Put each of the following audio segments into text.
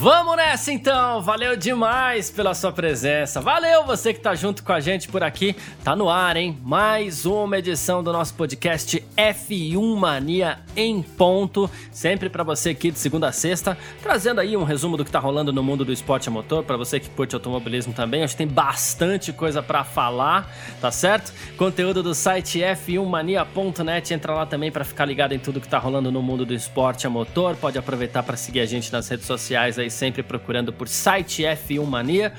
Vamos nessa então! Valeu demais pela sua presença. Valeu você que tá junto com a gente por aqui. Tá no ar, hein? Mais uma edição do nosso podcast F1 Mania em ponto, sempre para você aqui de segunda a sexta, trazendo aí um resumo do que tá rolando no mundo do esporte a motor, para você que curte automobilismo também. Acho que tem bastante coisa para falar, tá certo? Conteúdo do site f1mania.net, entra lá também para ficar ligado em tudo que tá rolando no mundo do esporte a motor. Pode aproveitar para seguir a gente nas redes sociais aí sempre procurando por site F1 Mania.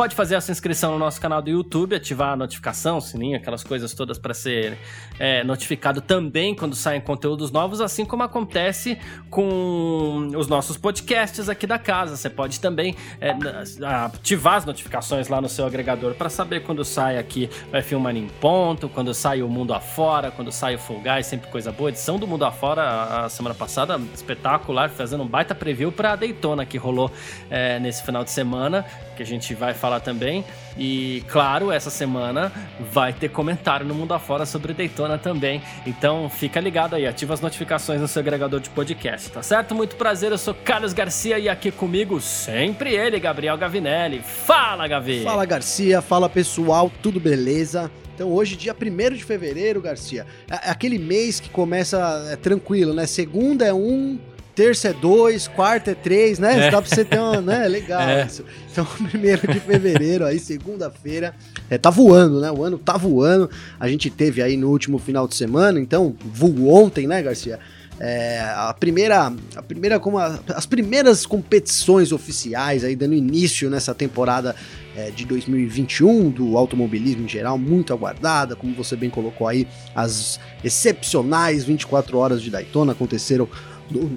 Pode fazer a sua inscrição no nosso canal do YouTube, ativar a notificação, sininho, aquelas coisas todas para ser é, notificado também quando saem conteúdos novos, assim como acontece com os nossos podcasts aqui da casa. Você pode também é, ativar as notificações lá no seu agregador para saber quando sai aqui o F1 Mania em ponto, quando sai o Mundo Afora, quando sai o Full Guys, sempre coisa boa. Edição do Mundo Afora a semana passada, espetacular, fazendo um baita preview para a Daytona que rolou é, nesse final de semana, que a gente vai falar falar também. E claro, essa semana vai ter comentário no Mundo Afora sobre Daytona também. Então fica ligado aí, ativa as notificações no seu agregador de podcast, tá certo? Muito prazer, eu sou Carlos Garcia e aqui comigo sempre ele, Gabriel Gavinelli. Fala, Gavi! Fala, Garcia, fala pessoal, tudo beleza? Então hoje, dia 1 de fevereiro, Garcia, é aquele mês que começa é, tranquilo, né? Segunda é um, terça é dois, quarta é três, né? É. Dá pra você ter uma, né? Legal é. isso. Então, primeiro de fevereiro, aí, segunda-feira, é, tá voando, né? O ano tá voando. A gente teve aí no último final de semana, então, voou ontem, né, Garcia? É, a primeira, a primeira como a, as primeiras competições oficiais aí dando início nessa temporada é, de 2021 do automobilismo em geral, muito aguardada, como você bem colocou aí, as excepcionais 24 horas de Daytona aconteceram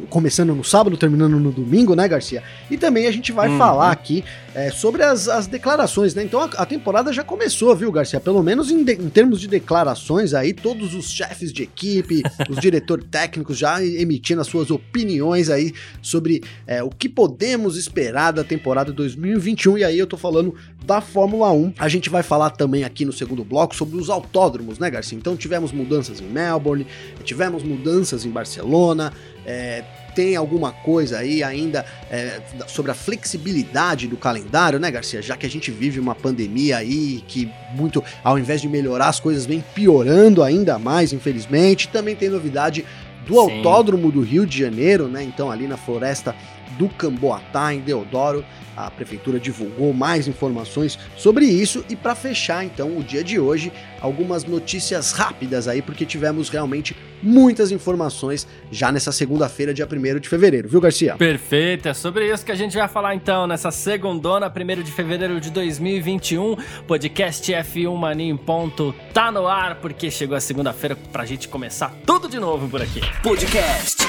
começando no sábado, terminando no domingo, né, Garcia? E também a gente vai uhum. falar aqui é, sobre as, as declarações, né? Então a, a, temporada já começou, viu, Garcia? Pelo menos em, de, em termos de declarações aí, todos os chefes de equipe, os diretores técnicos já emitindo as suas opiniões aí sobre é, o que podemos esperar da temporada 2021. E aí eu tô falando da Fórmula 1. A gente vai falar também aqui no segundo bloco sobre os autódromos, né, Garcia? Então tivemos mudanças em Melbourne, tivemos mudanças em Barcelona, é, tem alguma coisa aí ainda é, sobre a flexibilidade do calendário, né, Garcia? Já que a gente vive uma pandemia aí que muito, ao invés de melhorar, as coisas vem piorando ainda mais, infelizmente. Também tem novidade do Sim. Autódromo do Rio de Janeiro, né? Então, ali na floresta do Camboatá, em Deodoro. A prefeitura divulgou mais informações sobre isso e para fechar então o dia de hoje, algumas notícias rápidas aí porque tivemos realmente muitas informações já nessa segunda-feira, dia 1 de fevereiro, viu, Garcia? Perfeito, é sobre isso que a gente vai falar então nessa segundona, 1 de fevereiro de 2021. Podcast F1 Mania em ponto tá no ar porque chegou a segunda-feira pra gente começar tudo de novo por aqui. Podcast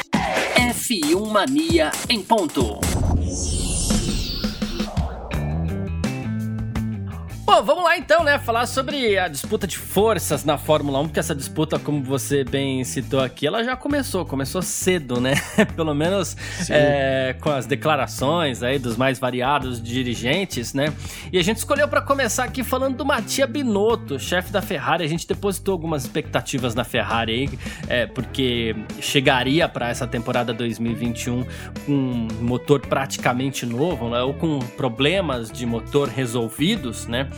F1 Mania em ponto. Bom, vamos lá então, né? Falar sobre a disputa de forças na Fórmula 1, porque essa disputa, como você bem citou aqui, ela já começou, começou cedo, né? Pelo menos é, com as declarações aí dos mais variados dirigentes, né? E a gente escolheu para começar aqui falando do Mattia Binotto, chefe da Ferrari. A gente depositou algumas expectativas na Ferrari aí, é, porque chegaria para essa temporada 2021 com um motor praticamente novo, né? Ou com problemas de motor resolvidos, né?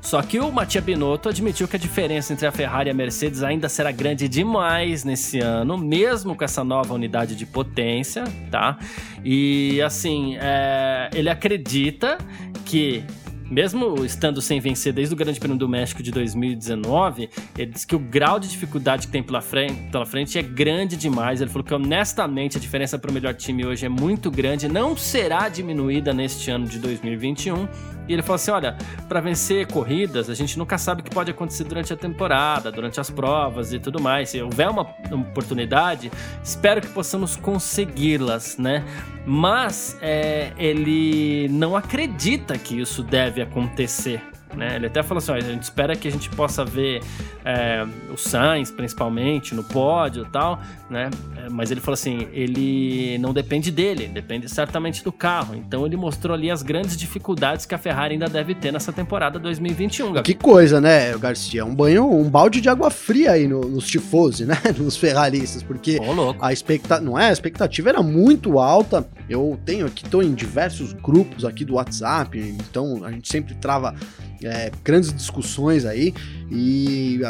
Só que o Mattia Binotto admitiu que a diferença entre a Ferrari e a Mercedes ainda será grande demais nesse ano, mesmo com essa nova unidade de potência, tá? E assim, é, ele acredita que mesmo estando sem vencer desde o Grande Prêmio do México de 2019, ele disse que o grau de dificuldade que tem pela frente, pela frente é grande demais. Ele falou que honestamente a diferença para o melhor time hoje é muito grande, não será diminuída neste ano de 2021 e ele falou assim: olha, para vencer corridas, a gente nunca sabe o que pode acontecer durante a temporada, durante as provas e tudo mais. Se houver uma oportunidade, espero que possamos consegui-las, né? Mas é, ele não acredita que isso deve acontecer né? Ele até falou assim: ó, a gente espera que a gente possa ver é, o Sainz, principalmente, no pódio e tal, né? É, mas ele falou assim: ele não depende dele, depende certamente do carro. Então ele mostrou ali as grandes dificuldades que a Ferrari ainda deve ter nessa temporada 2021. Gabi. Que coisa, né, Garcia? Um banho, um balde de água fria aí no, nos tifosi, né? Nos ferraristas, porque a expectativa, não é? A expectativa era muito alta. Eu tenho aqui, tô em diversos grupos aqui do WhatsApp, então a gente sempre trava é, grandes discussões aí e,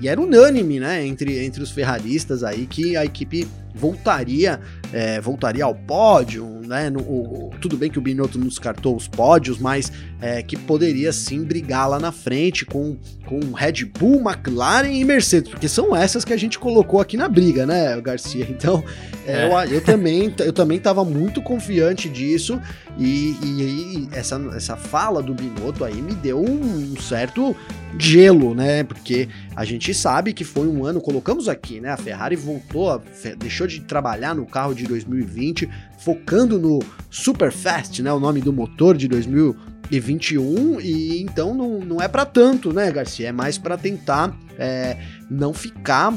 e, era unânime, né, entre, entre os ferraristas aí que a equipe voltaria é, voltaria ao pódio, né? No, o, tudo bem que o Binotto não descartou os pódios, mas é, que poderia sim brigar lá na frente com, com Red Bull, McLaren e Mercedes, porque são essas que a gente colocou aqui na briga, né, Garcia? Então, é, eu, eu, também eu também estava muito confiante disso e, e, e, essa, essa fala do Binotto aí me deu um certo gelo, né? Porque a gente sabe que foi um ano, colocamos aqui, né? A Ferrari voltou, deixou de trabalhar no carro de 2020, focando no Super Fast, né? O nome do motor de 2021 e então não, não é para tanto, né, Garcia? É mais para tentar é, não ficar.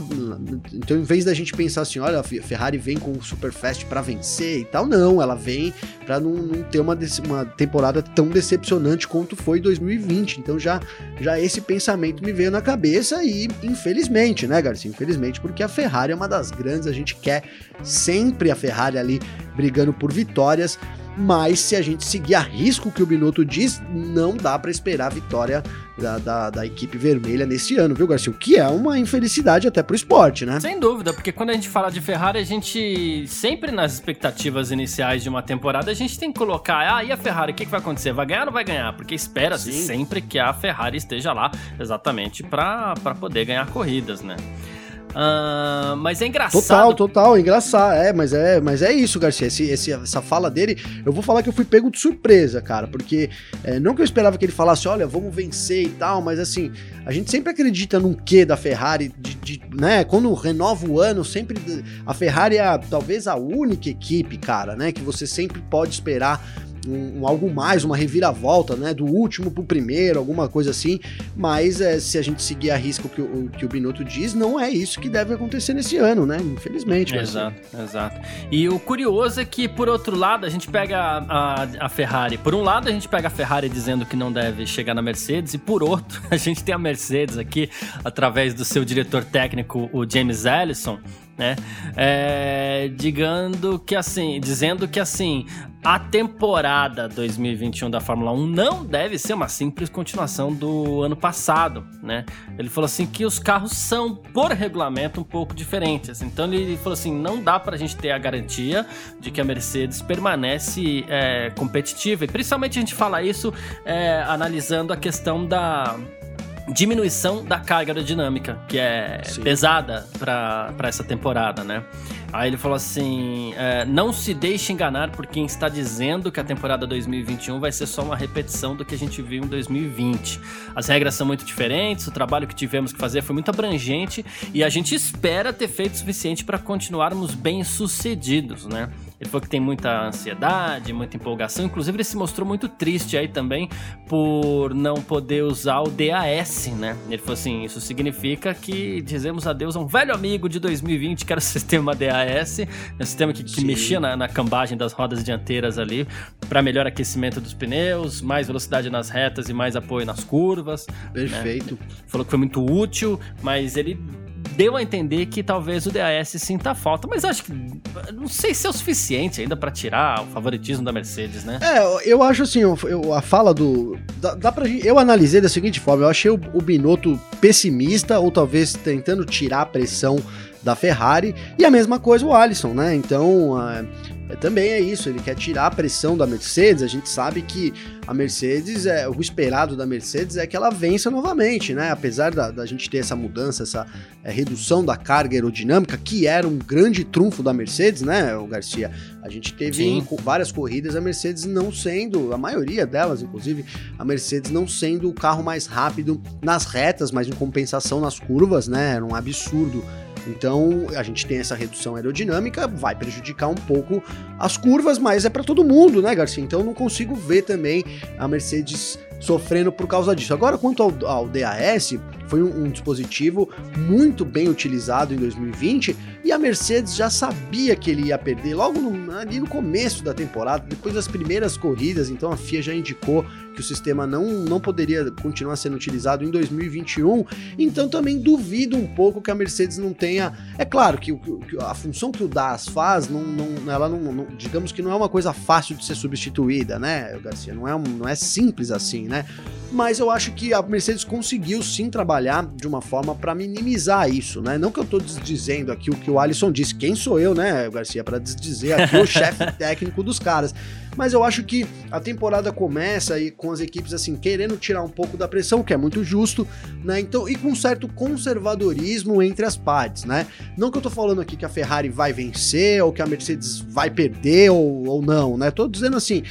Então, em vez da gente pensar assim, olha, a Ferrari vem com o Super Fast para vencer e tal, não, ela vem para não, não, ter uma, uma temporada tão decepcionante quanto foi 2020. Então, já, já esse pensamento me veio na cabeça e, infelizmente, né, Garcia? Infelizmente, porque a Ferrari é uma das grandes, a gente quer sempre a Ferrari ali brigando por vitórias mas se a gente seguir a risco que o Binotto diz, não dá para esperar a vitória da, da, da, equipe vermelha nesse ano, viu, Garcia? O que é uma infelicidade até pro esporte, né? Sem dúvida, porque quando a gente fala de Ferrari, a gente sempre nas expectativas iniciais de uma temporada, a gente tem que colocar, ah, e a Ferrari, o que, que vai acontecer? Vai ganhar ou não vai ganhar? Porque espera-se sempre que a Ferrari esteja lá exatamente para poder ganhar corridas, né? Uh, mas é engraçado. Total, total, engraçado. É, mas é, mas é isso, Garcia. Esse, esse, essa fala dele, eu vou falar que eu fui pego de surpresa, cara. Porque é, não que eu esperava que ele falasse, olha, vamos vencer e tal, mas assim, a gente sempre acredita num quê da Ferrari, de, de, né? Quando renova o ano, sempre. A Ferrari é talvez a única equipe, cara, né? Que você sempre pode esperar um, um, algo mais, uma reviravolta, né? Do último pro primeiro, alguma coisa assim. Mas é, se a gente seguir a risca o que o, que o Binotto diz, não é isso que deve acontecer nesse ano, né? Infelizmente. Exato, exato. E o curioso é que, por outro lado, a gente pega a, a, a, Ferrari. Por um lado, a gente pega a Ferrari dizendo que não deve chegar na Mercedes, e por outro, a gente tem a Mercedes aqui, através do seu diretor técnico, o James Ellison, né? É, digando que assim, dizendo que assim, a temporada 2021 da Fórmula 1 não deve ser uma simples continuação do ano passado, né? Ele falou assim que os carros são, por regulamento, um pouco diferentes. Então ele falou assim, não dá para a gente ter a garantia de que a Mercedes permanece é, competitiva. E principalmente a gente fala isso é, analisando a questão da diminuição da carga aerodinâmica, que é Sim. pesada para essa temporada, né? Aí ele falou assim: é, não se deixe enganar por quem está dizendo que a temporada 2021 vai ser só uma repetição do que a gente viu em 2020. As regras são muito diferentes, o trabalho que tivemos que fazer foi muito abrangente e a gente espera ter feito o suficiente para continuarmos bem sucedidos, né? Ele falou que tem muita ansiedade, muita empolgação. Inclusive, ele se mostrou muito triste aí também por não poder usar o DAS, né? Ele falou assim: isso significa que dizemos adeus a um velho amigo de 2020, que era o sistema DAS, um sistema que, que mexia na, na, cambagem das rodas dianteiras ali, para melhor aquecimento dos pneus, mais velocidade nas retas e mais apoio nas curvas. Né? Perfeito. Né? Falou que foi muito útil, mas ele deu a entender que talvez o DAS sinta falta, mas acho que não sei se é o suficiente ainda para tirar o favoritismo da Mercedes, né? É, eu acho assim, eu, a fala do dá, dá pra eu analisei da seguinte forma, eu achei o, o Binotto pessimista ou talvez tentando tirar a pressão da Ferrari e a mesma coisa o Alisson, né? Então, é, também é isso, ele quer tirar a pressão da Mercedes. A gente sabe que a Mercedes, é o esperado da Mercedes é que ela vença novamente, né? Apesar da, da gente ter essa mudança, essa é, redução da carga aerodinâmica, que era um grande trunfo da Mercedes, né, o Garcia? A gente teve várias corridas a Mercedes não sendo, a maioria delas, inclusive, a Mercedes não sendo o carro mais rápido nas retas, mas em compensação nas curvas, né? Era um absurdo então, a gente tem essa redução aerodinâmica, vai prejudicar um pouco as curvas, mas é para todo mundo, né, Garcia? Então, não consigo ver também a Mercedes sofrendo por causa disso. Agora, quanto ao, ao DAS, foi um, um, dispositivo muito bem utilizado em 2020 e a Mercedes já sabia que ele ia perder logo no, ali no começo da temporada, depois das primeiras corridas, então a FIA já indicou que o sistema não, não poderia continuar sendo utilizado em 2021, então também duvido um pouco que a Mercedes não tenha. É claro que, que a função que o DAS faz, não, não, ela não, não, digamos que não é uma coisa fácil de ser substituída, né, Garcia? Não é, não é simples assim, né? Mas eu acho que a Mercedes conseguiu sim trabalhar de uma forma para minimizar isso, né? Não que eu estou dizendo aqui o que o Alisson disse, quem sou eu, né, Garcia, para dizer aqui o chefe técnico dos caras. Mas eu acho que a temporada começa com as equipes assim querendo tirar um pouco da pressão, que é muito justo, né? Então, e com um certo conservadorismo entre as partes, né? Não que eu tô falando aqui que a Ferrari vai vencer ou que a Mercedes vai perder ou, ou não, né? Tô dizendo assim,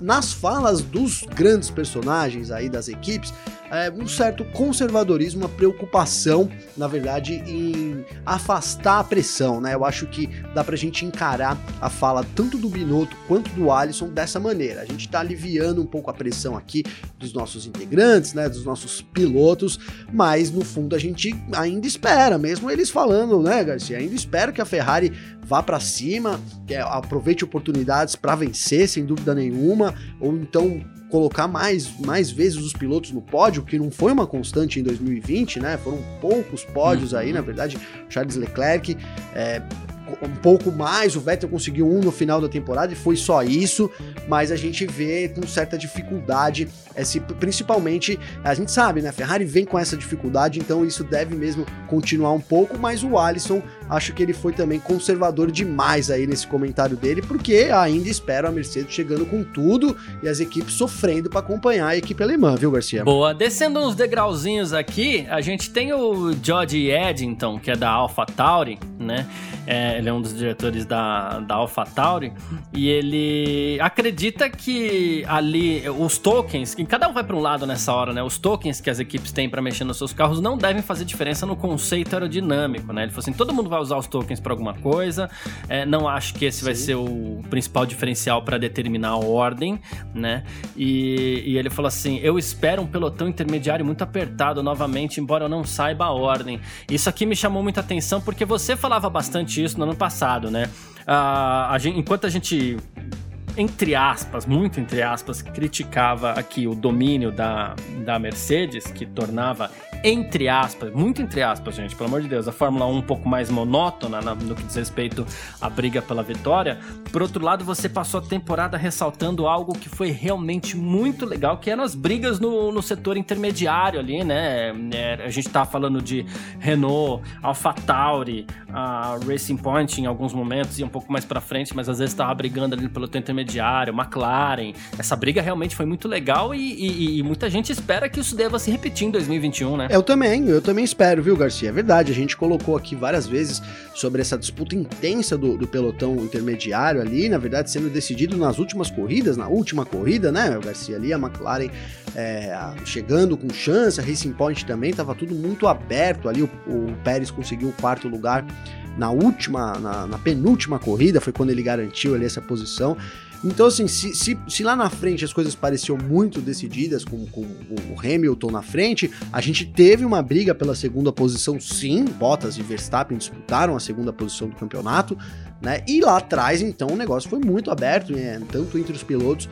nas falas dos grandes personagens aí das equipes, é, um certo conservadorismo, uma preocupação, na verdade, em afastar a pressão, né? Eu acho que dá pra gente encarar a fala tanto do Binotto quanto do Alisson dessa maneira. A gente tá aliviando um pouco a pressão aqui dos nossos integrantes, né? Dos nossos pilotos, mas no fundo a gente ainda espera, mesmo eles falando, né, Garcia? Ainda espera que a Ferrari vá para cima, que aproveite oportunidades para vencer, sem dúvida nenhuma, ou então colocar mais, mais vezes os pilotos no pódio, que não foi uma constante em 2020, né? Foram poucos pódios aí, na verdade, Charles Leclerc é, um pouco mais, o Vettel conseguiu um no final da temporada e foi só isso, mas a gente vê com certa dificuldade, esse, principalmente, a gente sabe, né, Ferrari vem com essa dificuldade, então isso deve mesmo continuar um pouco, mas o Alisson, acho que ele foi também conservador demais aí nesse comentário dele, porque ainda espero a Mercedes chegando com tudo e as equipes sofrendo para acompanhar a equipe alemã, viu, Garcia? Boa, descendo uns degrauzinhos aqui, a gente tem o George Eddington, que é da AlphaTauri, né, é, ele é um dos diretores da, da AlphaTauri, e ele acredita que ali os tokens, que cada um vai para um lado nessa hora, né? Os tokens que as equipes têm para mexer nos seus carros não devem fazer diferença no conceito aerodinâmico, né? Ele falou assim: todo mundo vai usar os tokens para alguma coisa, é, não acho que esse Sim. vai ser o principal diferencial para determinar a ordem, né? E, e ele falou assim: eu espero um pelotão intermediário muito apertado novamente, embora eu não saiba a ordem. Isso aqui me chamou muita atenção porque você falava bastante isso no ano passado, né? Uh, a gente, enquanto a gente entre aspas, muito entre aspas, criticava aqui o domínio da, da Mercedes, que tornava entre aspas, muito entre aspas, gente, pelo amor de Deus, a Fórmula 1 um pouco mais monótona no que diz respeito à briga pela vitória. Por outro lado, você passou a temporada ressaltando algo que foi realmente muito legal, que eram as brigas no, no setor intermediário ali, né? É, a gente tá falando de Renault, AlphaTauri, a Racing Point em alguns momentos e um pouco mais para frente, mas às vezes tava brigando ali pelo intermediário, McLaren. Essa briga realmente foi muito legal e, e, e muita gente espera que isso deva se repetir em 2021, né? Eu também, eu também espero, viu, Garcia? É verdade, a gente colocou aqui várias vezes sobre essa disputa intensa do, do pelotão intermediário ali, na verdade, sendo decidido nas últimas corridas, na última corrida, né, Garcia? Ali, a McLaren é, chegando com chance, a Racing Point também, tava tudo muito aberto ali, o, o Pérez conseguiu o quarto lugar na última, na, na penúltima corrida, foi quando ele garantiu ali essa posição. Então, assim, se, se, se, lá na frente as coisas pareciam muito decididas, com, com, o Hamilton na frente, a gente teve uma briga pela segunda posição, sim. Bottas e Verstappen disputaram a segunda posição do campeonato, né? E lá atrás, então, o negócio foi muito aberto, né? tanto entre os pilotos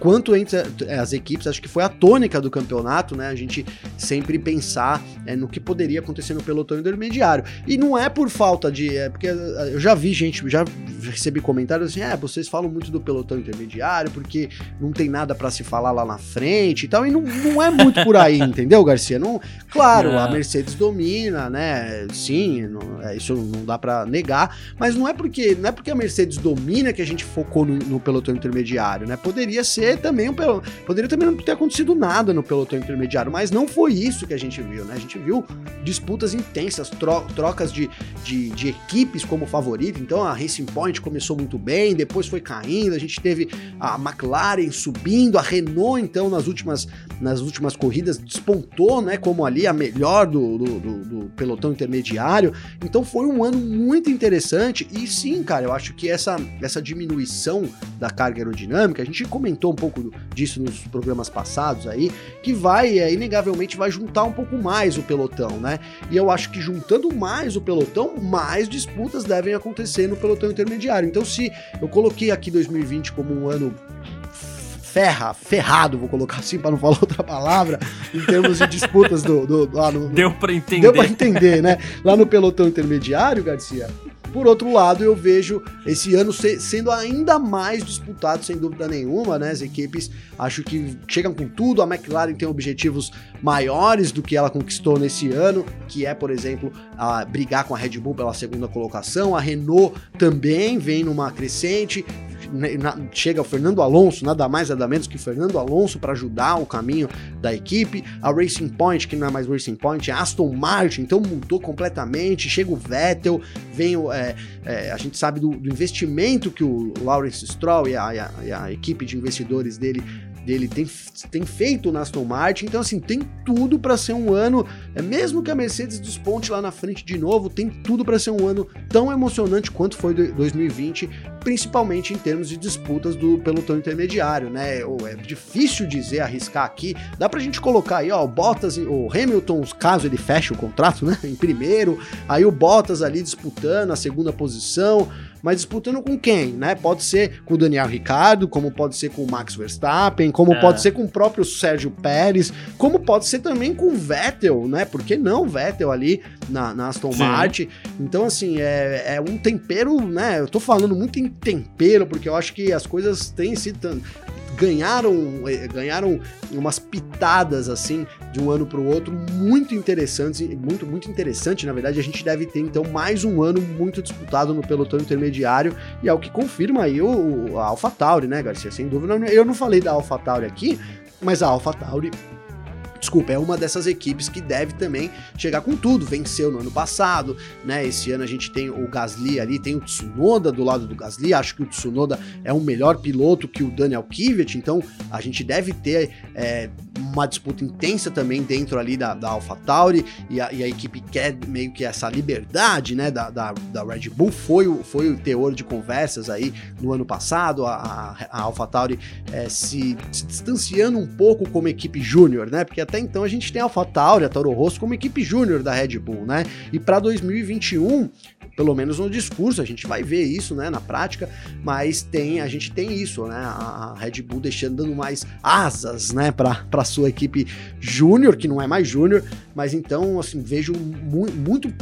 quanto entre as equipes, acho que foi a tônica do campeonato, né? A gente sempre pensar é, no que poderia acontecer no pelotão intermediário. E não é por falta de. É porque eu já vi gente, já recebi comentários assim: é, vocês falam muito do pelotão intermediário porque não tem nada para se falar lá na frente e tal. E não, não é muito por aí, entendeu, Garcia? Não, claro, a Mercedes domina, né? Sim, não, é, isso não dá para negar, mas não é porque não é porque a Mercedes domina que a gente focou no, no pelotão intermediário, né? Poderia ser também um poderia também não ter acontecido nada no pelotão intermediário, mas não foi isso que a gente viu, né? A gente viu disputas intensas, tro trocas de, de, de, equipes como favorito. Então a Racing Point começou muito bem, depois foi caindo. A gente teve a McLaren subindo, a Renault então nas últimas nas últimas corridas despontou, né? Como ali a melhor do, do, do, do pelotão intermediário. Então foi um ano muito interessante e sim, cara, eu acho que essa essa diminuição da carga aerodinâmica a gente comentou pouco disso nos programas passados aí, que vai, é, inegavelmente, vai juntar um pouco mais o pelotão, né? E eu acho que juntando mais o pelotão, mais disputas devem acontecer no pelotão intermediário. Então, se eu coloquei aqui 2020 como um ano ferra, ferrado, vou colocar assim para não falar outra palavra, em termos de disputas do, do lá no, Deu para entender. Deu para entender, né? Lá no pelotão intermediário, Garcia. Por outro lado, eu vejo esse ano sendo ainda mais disputado, sem dúvida nenhuma, né? As equipes acho que chegam com tudo. A McLaren tem objetivos maiores do que ela conquistou nesse ano, que é, por exemplo, a brigar com a Red Bull pela segunda colocação. A Renault também vem numa crescente. Né, chega o Fernando Alonso, nada mais nada menos que Fernando Alonso para ajudar o caminho da equipe. A Racing Point, que não é mais Racing Point, é Aston Martin, então mudou completamente. Chega o Vettel, vem o, é, é, a gente sabe do, do, investimento que o Lawrence Stroll e a, e a, e a equipe de investidores dele dele tem, tem feito na Aston Martin, então assim, tem tudo para ser um ano, é mesmo que a Mercedes desponte lá na frente de novo, tem tudo para ser um ano tão emocionante quanto foi 2020, principalmente em termos de disputas do pelotão intermediário, né? É difícil dizer, arriscar aqui, dá pra gente colocar aí, ó, o Bottas, o Hamilton, caso ele feche o contrato, né, em primeiro, aí o Bottas ali disputando a segunda posição, mas disputando com quem, né? Pode ser com o Daniel Ricardo, como pode ser com o Max Verstappen, como é. pode ser com o próprio Sérgio Pérez, como pode ser também com o Vettel, né? Por que não Vettel ali na, na Aston Sim. Martin? Então, assim, é, é um tempero, né? Eu tô falando muito em tempero, porque eu acho que as coisas têm sido ganharam, eh, ganharam umas pitadas assim de um ano para o outro muito interessantes, muito muito interessante, na verdade, a gente deve ter então mais um ano muito disputado no pelotão intermediário e é o que confirma aí o, a AlphaTauri, né, Garcia? Sem dúvida, eu não falei da AlphaTauri aqui, mas a AlphaTauri Desculpa, é uma dessas equipes que deve também chegar com tudo. Venceu no ano passado, né? Esse ano a gente tem o Gasly ali, tem o Tsunoda do lado do Gasly. Acho que o Tsunoda é um melhor piloto que o Daniel Kivet, então a gente deve ter é, uma disputa intensa também dentro ali da, da AlphaTauri e a, e a equipe quer meio que essa liberdade, né? Da, da, da Red Bull foi o, foi o teor de conversas aí no ano passado. A, a, AlphaTauri é, se, se distanciando um pouco como equipe júnior, né? Porque até então a gente tem a AlphaTauri, a Toro Rosso como equipe júnior da Red Bull, né? E para 2021 pelo menos no discurso, a gente vai ver isso, né, na prática, mas tem, a gente tem isso, né, a Red Bull deixando dando mais asas, né, para sua equipe júnior, que não é mais júnior, mas então, assim, vejo mu muito,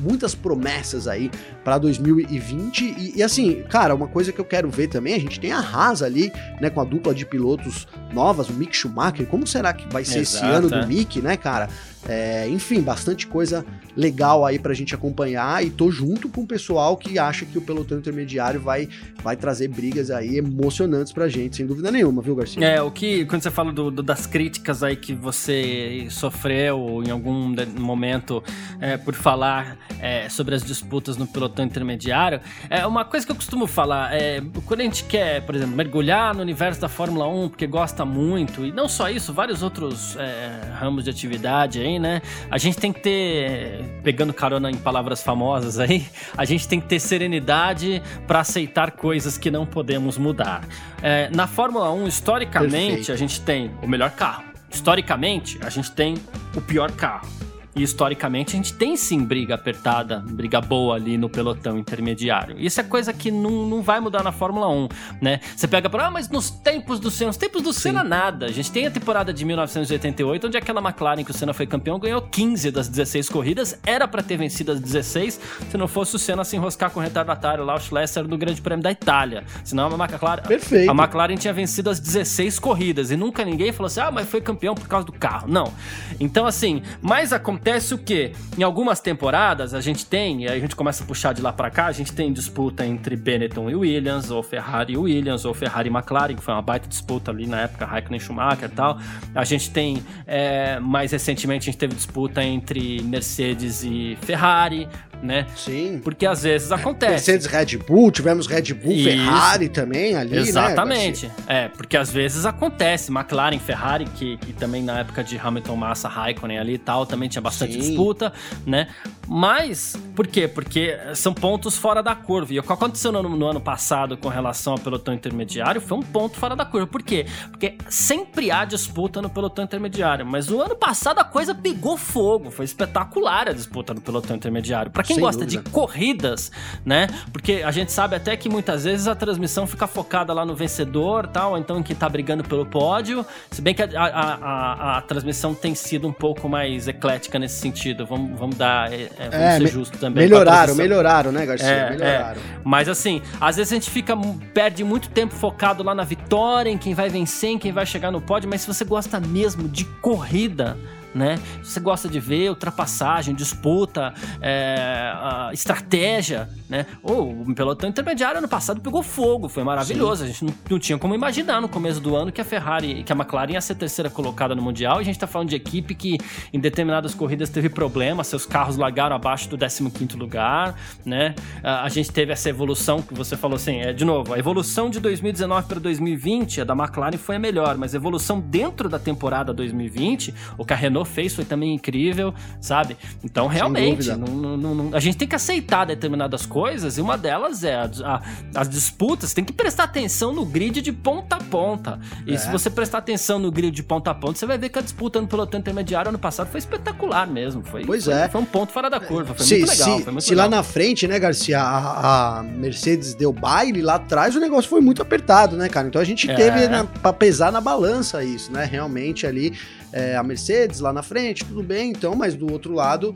muitas promessas aí para 2020 e, e, assim, cara, uma coisa que eu quero ver também, a gente tem a Haas ali, né, com a dupla de pilotos novas, o Mick Schumacher, como será que vai ser Exato, esse ano do é. Mick, né, cara? É, enfim, bastante coisa legal aí pra gente acompanhar e tô junto com o pessoal que acha que o pelotão intermediário vai, vai trazer brigas aí emocionantes pra gente, sem dúvida nenhuma, viu, Garcia? É, o que, quando você fala do, do das críticas aí que você sofreu em algum momento é, por falar é, sobre as disputas no pelotão intermediário, é uma coisa que eu costumo falar, é, quando a gente quer, por exemplo, mergulhar no universo da Fórmula 1 porque gosta muito, e não só isso, vários outros é, ramos de atividade aí, né? A gente tem que ter, pegando carona em palavras famosas aí, a gente tem que ter serenidade para aceitar coisas que não podemos mudar. É, na Fórmula 1, historicamente, Perfeito. a gente tem o melhor carro. Historicamente, a gente tem o pior carro. E historicamente a gente tem sim briga apertada, briga boa ali no pelotão intermediário. Isso é coisa que não, não vai mudar na Fórmula 1, né? Você pega para, ah, mas nos tempos do Senna, nos tempos do Senna sim. nada. A gente tem a temporada de 1988, onde aquela McLaren que o Senna foi campeão ganhou 15 das 16 corridas, era para ter vencido as 16, se não fosse o Senna se enroscar com o retardatário lá, o Schlesser do Grande Prêmio da Itália. Senão a McLaren, Perfeito. a McLaren tinha vencido as 16 corridas e nunca ninguém falou assim: "Ah, mas foi campeão por causa do carro". Não. Então assim, mais acontece acontece o que? Em algumas temporadas a gente tem, e aí a gente começa a puxar de lá para cá, a gente tem disputa entre Benetton e Williams, ou Ferrari e Williams, ou Ferrari e McLaren, que foi uma baita disputa ali na época, Raikkonen e Schumacher e tal. A gente tem, é, mais recentemente, a gente teve disputa entre Mercedes e Ferrari, né? Sim. Porque às vezes acontece. Mercedes Red Bull, tivemos Red Bull, Isso. Ferrari também ali, Exatamente. né? é, porque às vezes acontece. McLaren, Ferrari, que, que também na época de Hamilton, Massa, Raikkonen ali e tal, também tinha bastante Sim. disputa, né? Mas, por quê? Porque são pontos fora da curva. E o que aconteceu no, no ano passado com relação ao pelotão intermediário foi um ponto fora da curva. Por quê? Porque sempre há disputa no pelotão intermediário. Mas o ano passado a coisa pegou fogo. Foi espetacular a disputa no pelotão intermediário. Pra quem Sem gosta dúvida. de corridas, né? Porque a gente sabe até que muitas vezes a transmissão fica focada lá no vencedor, tal, ou então em quem tá brigando pelo pódio. Se bem que a, a- a- a transmissão tem sido um pouco mais eclética nesse sentido. Vamos, vamos dar, é, é, vamos É, ser justo também. Melhoraram, melhoraram, né, Garcia? É, melhoraram. Mas assim, às vezes a gente fica perde muito tempo focado lá na vitória, em quem vai vencer, em quem vai chegar no pódio, mas se você gosta mesmo de corrida, né? Você gosta de ver ultrapassagem, disputa, é, estratégia, né? Ou o pelotão intermediário ano passado pegou fogo, foi maravilhoso. A gente não, não tinha como imaginar no começo do ano que a Ferrari, que a McLaren ia ser terceira colocada no Mundial. E a gente tá falando de equipe que em determinadas corridas teve problemas, seus carros largaram abaixo do 15º lugar, né? A a gente teve essa evolução que você falou assim, é de novo, a evolução de 2019 para 2020, a da McLaren foi a melhor, mas a evolução dentro da temporada 2020, o que a Renault fez foi também incrível, sabe? Então, realmente, não- não- não- a gente tem que aceitar determinadas coisas e uma delas é a- a- as disputas, tem que prestar atenção no grid de ponta a ponta. E É. se você prestar atenção no grid de ponta a ponta, você vai ver que a disputa no pelotão intermediário ano passado foi espetacular mesmo. Foi, Pois foi, é. foi um ponto fora da curva, foi se, muito legal. se- muito se legal. lá na frente, né, Garcia, a, a Mercedes deu baile, lá atrás o negócio foi muito apertado, né, cara? Então a gente É. teve na, pra pesar na balança isso, né? Realmente ali é, a Mercedes lá na frente, tudo bem, então, mas do outro lado,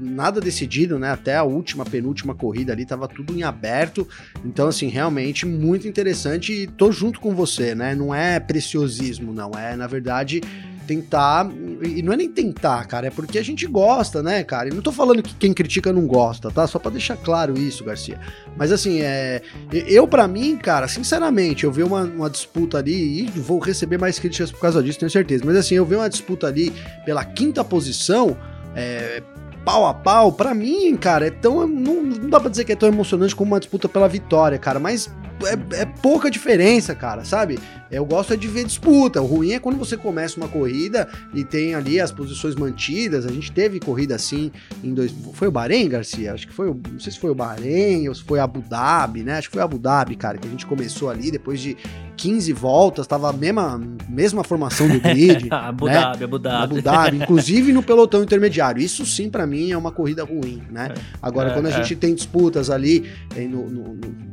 nada decidido, né? Até a última, penúltima corrida ali, tava tudo em aberto. Então, assim, realmente muito interessante e tô junto com você, né? Não é preciosismo, não. É, na verdade, tentar. E não é nem tentar, cara, é porque a gente gosta, né, cara? E não tô falando que quem critica não gosta, tá? Só pra deixar claro isso, Garcia. Mas assim, é. Eu, pra mim, cara, sinceramente, eu ver uma, uma disputa ali, e vou receber mais críticas por causa disso, tenho certeza. Mas assim, eu ver uma disputa ali pela quinta posição. É, pau a pau, pra mim, cara, é tão. Não, não dá pra dizer que é tão emocionante como uma disputa pela vitória, cara, mas é, é pouca diferença, cara, sabe? Eu gosto é de ver disputa. O ruim é quando você começa uma corrida e tem ali as posições mantidas. A gente teve corrida assim em dois. Foi o Bahrein, Garcia? Acho que foi. o- Não sei se foi o Bahrein ou se foi Abu Dhabi, né? Acho que foi Abu Dhabi, cara, que a gente começou ali depois de 15 voltas, tava a mesma, mesma formação do grid. Abu né? Dhabi, Abu Dhabi. Abu Dhabi, inclusive no pelotão intermediário. Isso sim, pra mim, é uma corrida ruim, né? Agora, É, quando a é. gente tem disputas ali, eh, no, no- no-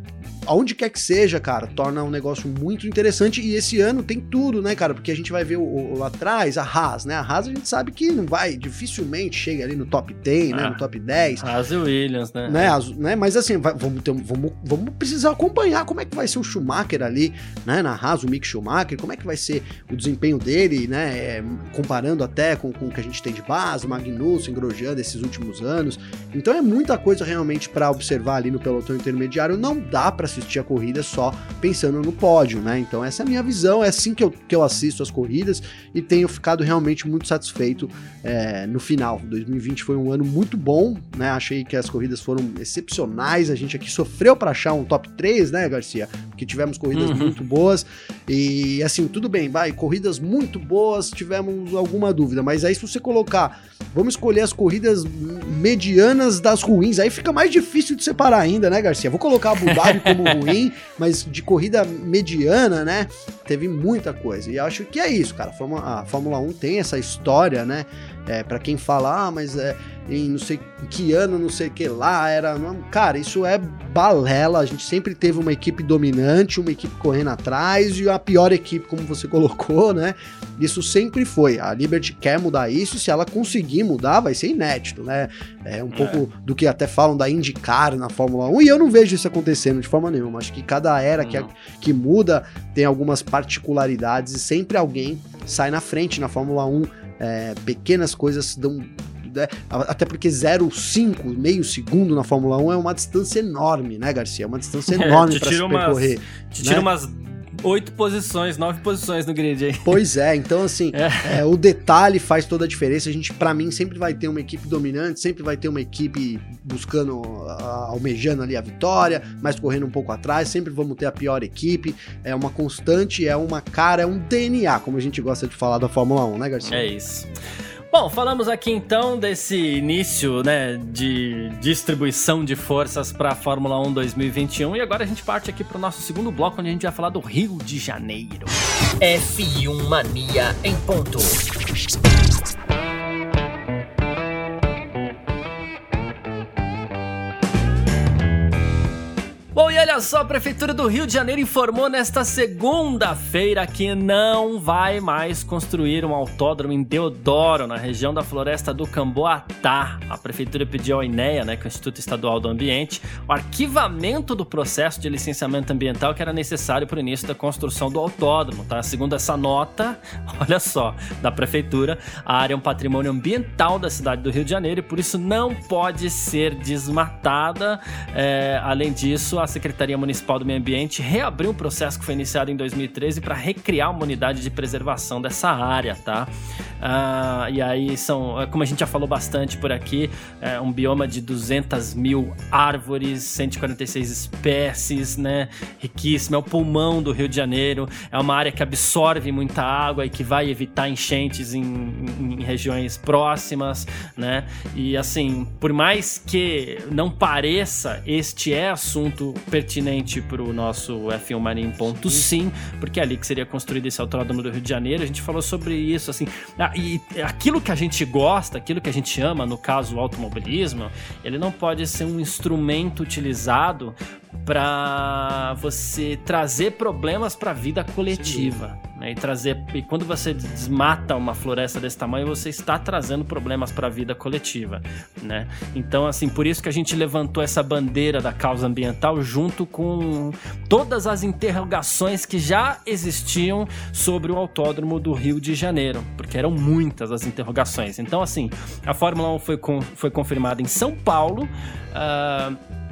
aonde quer que seja, cara, torna um negócio muito interessante. E esse ano tem tudo, né, cara? Porque a gente vai ver o, o- lá atrás, a Haas, né? A Haas a gente sabe que não vai, dificilmente chega ali no top 10, né? Ah. No top 10. Haas e Williams, né? Né, as- né, mas assim, vai- vamos, ter- vamos, vamos precisar acompanhar como é que vai ser o Schumacher ali, né, na Haas, o Mick Schumacher, como é que vai ser o desempenho dele, né, é, comparando até com, com o que a gente tem de base, Magnussen, Grosjean desses últimos anos. Então é muita coisa realmente para observar ali no pelotão intermediário. Não dá para assistir a corrida só pensando no pódio, né? Então essa é a minha visão, é assim que eu, que eu assisto as corridas e tenho ficado realmente muito satisfeito é, no final. 2020 foi um ano muito bom, né? Achei que as corridas foram excepcionais. A gente aqui sofreu para achar um top 3, né, Garcia? Porque tivemos corridas Uhum. muito boas. E assim, tudo bem, vai, corridas muito boas, tivemos alguma dúvida, mas aí se você colocar, vamos escolher as corridas medianas das ruins, aí fica mais difícil de separar ainda, né, Garcia? Vou colocar Abu Dhabi como ruim, mas de corrida mediana, né? Teve muita coisa. E acho que é isso, cara. A Fórmula, a Fórmula 1 tem essa história, né? É, para quem fala, ah, mas é, em não sei que ano, não sei o que lá, era. Cara, isso é balela. A gente sempre teve uma equipe dominante, uma equipe correndo atrás e a pior equipe, como você colocou, né? Isso sempre foi. A Liberty quer mudar isso, se ela conseguir mudar, vai ser inédito, né? É um pouco do que até falam da IndyCar na Fórmula 1, e eu não vejo isso acontecendo de forma nenhuma. Acho que cada era que, Não. que muda tem algumas particularidades e sempre alguém sai na frente na Fórmula 1. É, pequenas coisas dão. Né? Até porque 0,5, meio segundo na Fórmula 1 é uma distância enorme, né, Garcia? É uma distância É, enorme te para se tira umas- percorrer. Te tira né? umas oito posições, nove posições no grid aí. Pois é, então assim, é. É, o detalhe faz toda a diferença. A gente, para mim, sempre vai ter uma equipe dominante, sempre vai ter uma equipe buscando, almejando ali a vitória, mas correndo um pouco atrás, sempre vamos ter a pior equipe. É uma constante, é uma cara, é um DNA, como a gente gosta de falar da Fórmula 1, né, Garcia? É isso. Bom, falamos aqui então desse início né, de distribuição de forças para a Fórmula 1 2021 e agora a gente parte aqui para o nosso segundo bloco onde a gente vai falar do Rio de Janeiro. F1 Mania em ponto. Olha só, a Prefeitura do Rio de Janeiro informou nesta segunda-feira que não vai mais construir um autódromo em Deodoro, na região da Floresta do Camboatá. A Prefeitura pediu ao INEA, né, que é o Instituto Estadual do Ambiente, o arquivamento do processo de licenciamento ambiental que era necessário para o início da construção do autódromo, tá? Segundo essa nota, olha só, da Prefeitura, a área é um patrimônio ambiental da cidade do Rio de Janeiro e por isso não pode ser desmatada. É, além disso, a a Secretaria Municipal do Meio Ambiente reabriu um processo que foi iniciado em 2013 para recriar uma unidade de preservação dessa área, tá? Ah, e aí são, é, como a gente já falou bastante por aqui, é um bioma de 200 mil árvores, 146 espécies, né? Riquíssimo, é o pulmão do Rio de Janeiro, é uma área que absorve muita água e que vai evitar enchentes em, em, em regiões próximas, né? E assim, por mais que não pareça, este é assunto pertinente para o nosso F1 Mania em ponto sim, porque é ali que seria construído esse autódromo do Rio de Janeiro. A gente falou sobre isso, assim, ah, e aquilo que a gente gosta, aquilo que a gente ama, no caso o automobilismo, ele não pode ser um instrumento utilizado para você trazer problemas para a vida coletiva. Né? E trazer e quando você desmata uma floresta desse tamanho, você está trazendo problemas para a vida coletiva, né? Então, assim, por isso que a gente levantou essa bandeira da causa ambiental junto com todas as interrogações que já existiam sobre o autódromo do Rio de Janeiro, porque eram muitas as interrogações. Então, assim, a Fórmula 1 foi, com, foi confirmada em São Paulo. Uh,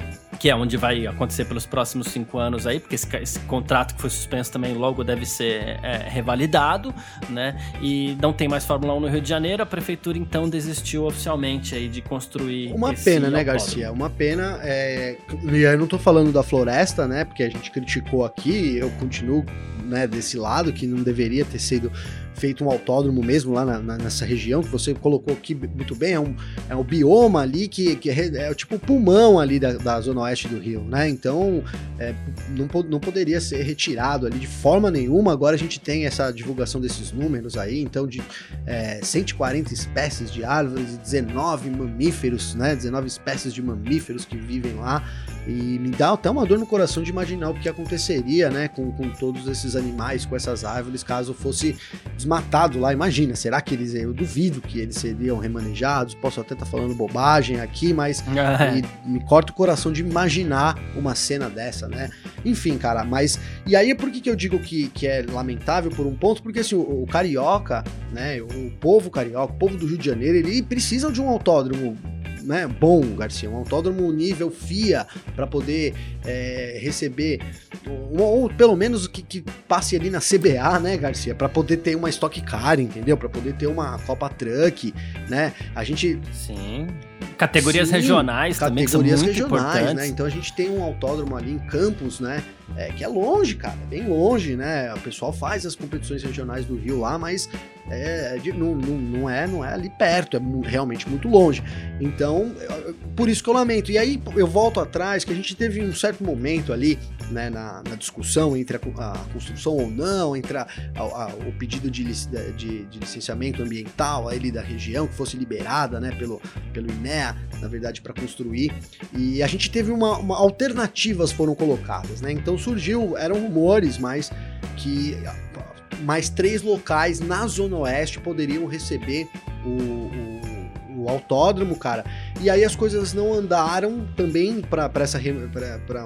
que é onde vai acontecer pelos próximos cinco anos aí, porque esse, esse contrato que foi suspenso também logo deve ser é, revalidado, né? E não tem mais Fórmula 1 no Rio de Janeiro, a prefeitura então desistiu oficialmente aí de construir. Uma pena, né, Garcia? Uma pena. É... E eu não tô falando da floresta, né? Porque a gente criticou aqui, eu continuo né, desse lado, que não deveria ter sido feito um autódromo mesmo lá na, na, nessa região, que você colocou aqui muito bem, é um, é um bioma ali que, que é, é tipo o pulmão ali da, da zona oeste do Rio, né? Então é, não, não poderia ser retirado ali de forma nenhuma. Agora a gente tem essa divulgação desses números aí, então de é, 140 espécies de árvores e 19 mamíferos, né? 19 espécies de mamíferos que vivem lá. E me dá até uma dor no coração de imaginar o que aconteceria, né, com, com todos esses animais, com essas árvores, caso fosse desmatado lá. Imagina, será que eles. Eu duvido que eles seriam remanejados. Posso até estar tá falando bobagem aqui, mas me, me, corta o coração de imaginar uma cena dessa, né? Enfim, cara, mas. E aí, por que, que eu digo que, que é lamentável por um ponto? Porque assim, o, o carioca, né, o povo carioca, o povo do Rio de Janeiro, ele precisa de um autódromo né, bom, Garcia, um autódromo nível FIA para poder é, receber, ou, ou, pelo menos que, que, passe ali na CBA, né, Garcia, para poder ter uma Stock Car, entendeu? Para poder ter uma Copa Truck, né? A gente sim categorias Sim, regionais categorias também que são muito regionais, né? importantes. né? Então a gente tem um autódromo ali em Campos, né? É, que é longe, cara, bem longe, né? O pessoal faz as competições regionais do Rio lá, mas é, é não, não, não, é, não é ali perto, é realmente muito longe. Então, por isso que eu lamento. E aí eu volto atrás, que a gente teve um certo momento ali, né, na, na discussão entre a, a, construção ou não, entre a, o pedido de, de, de, licenciamento ambiental ali da região, que fosse liberada, né, pelo, pelo INEA, na verdade, para construir. E a gente teve uma, uma alternativas foram colocadas, né? Então surgiu, eram rumores, mas que mais três locais na Zona Oeste poderiam receber o, o, o autódromo, cara. E aí as coisas não andaram também para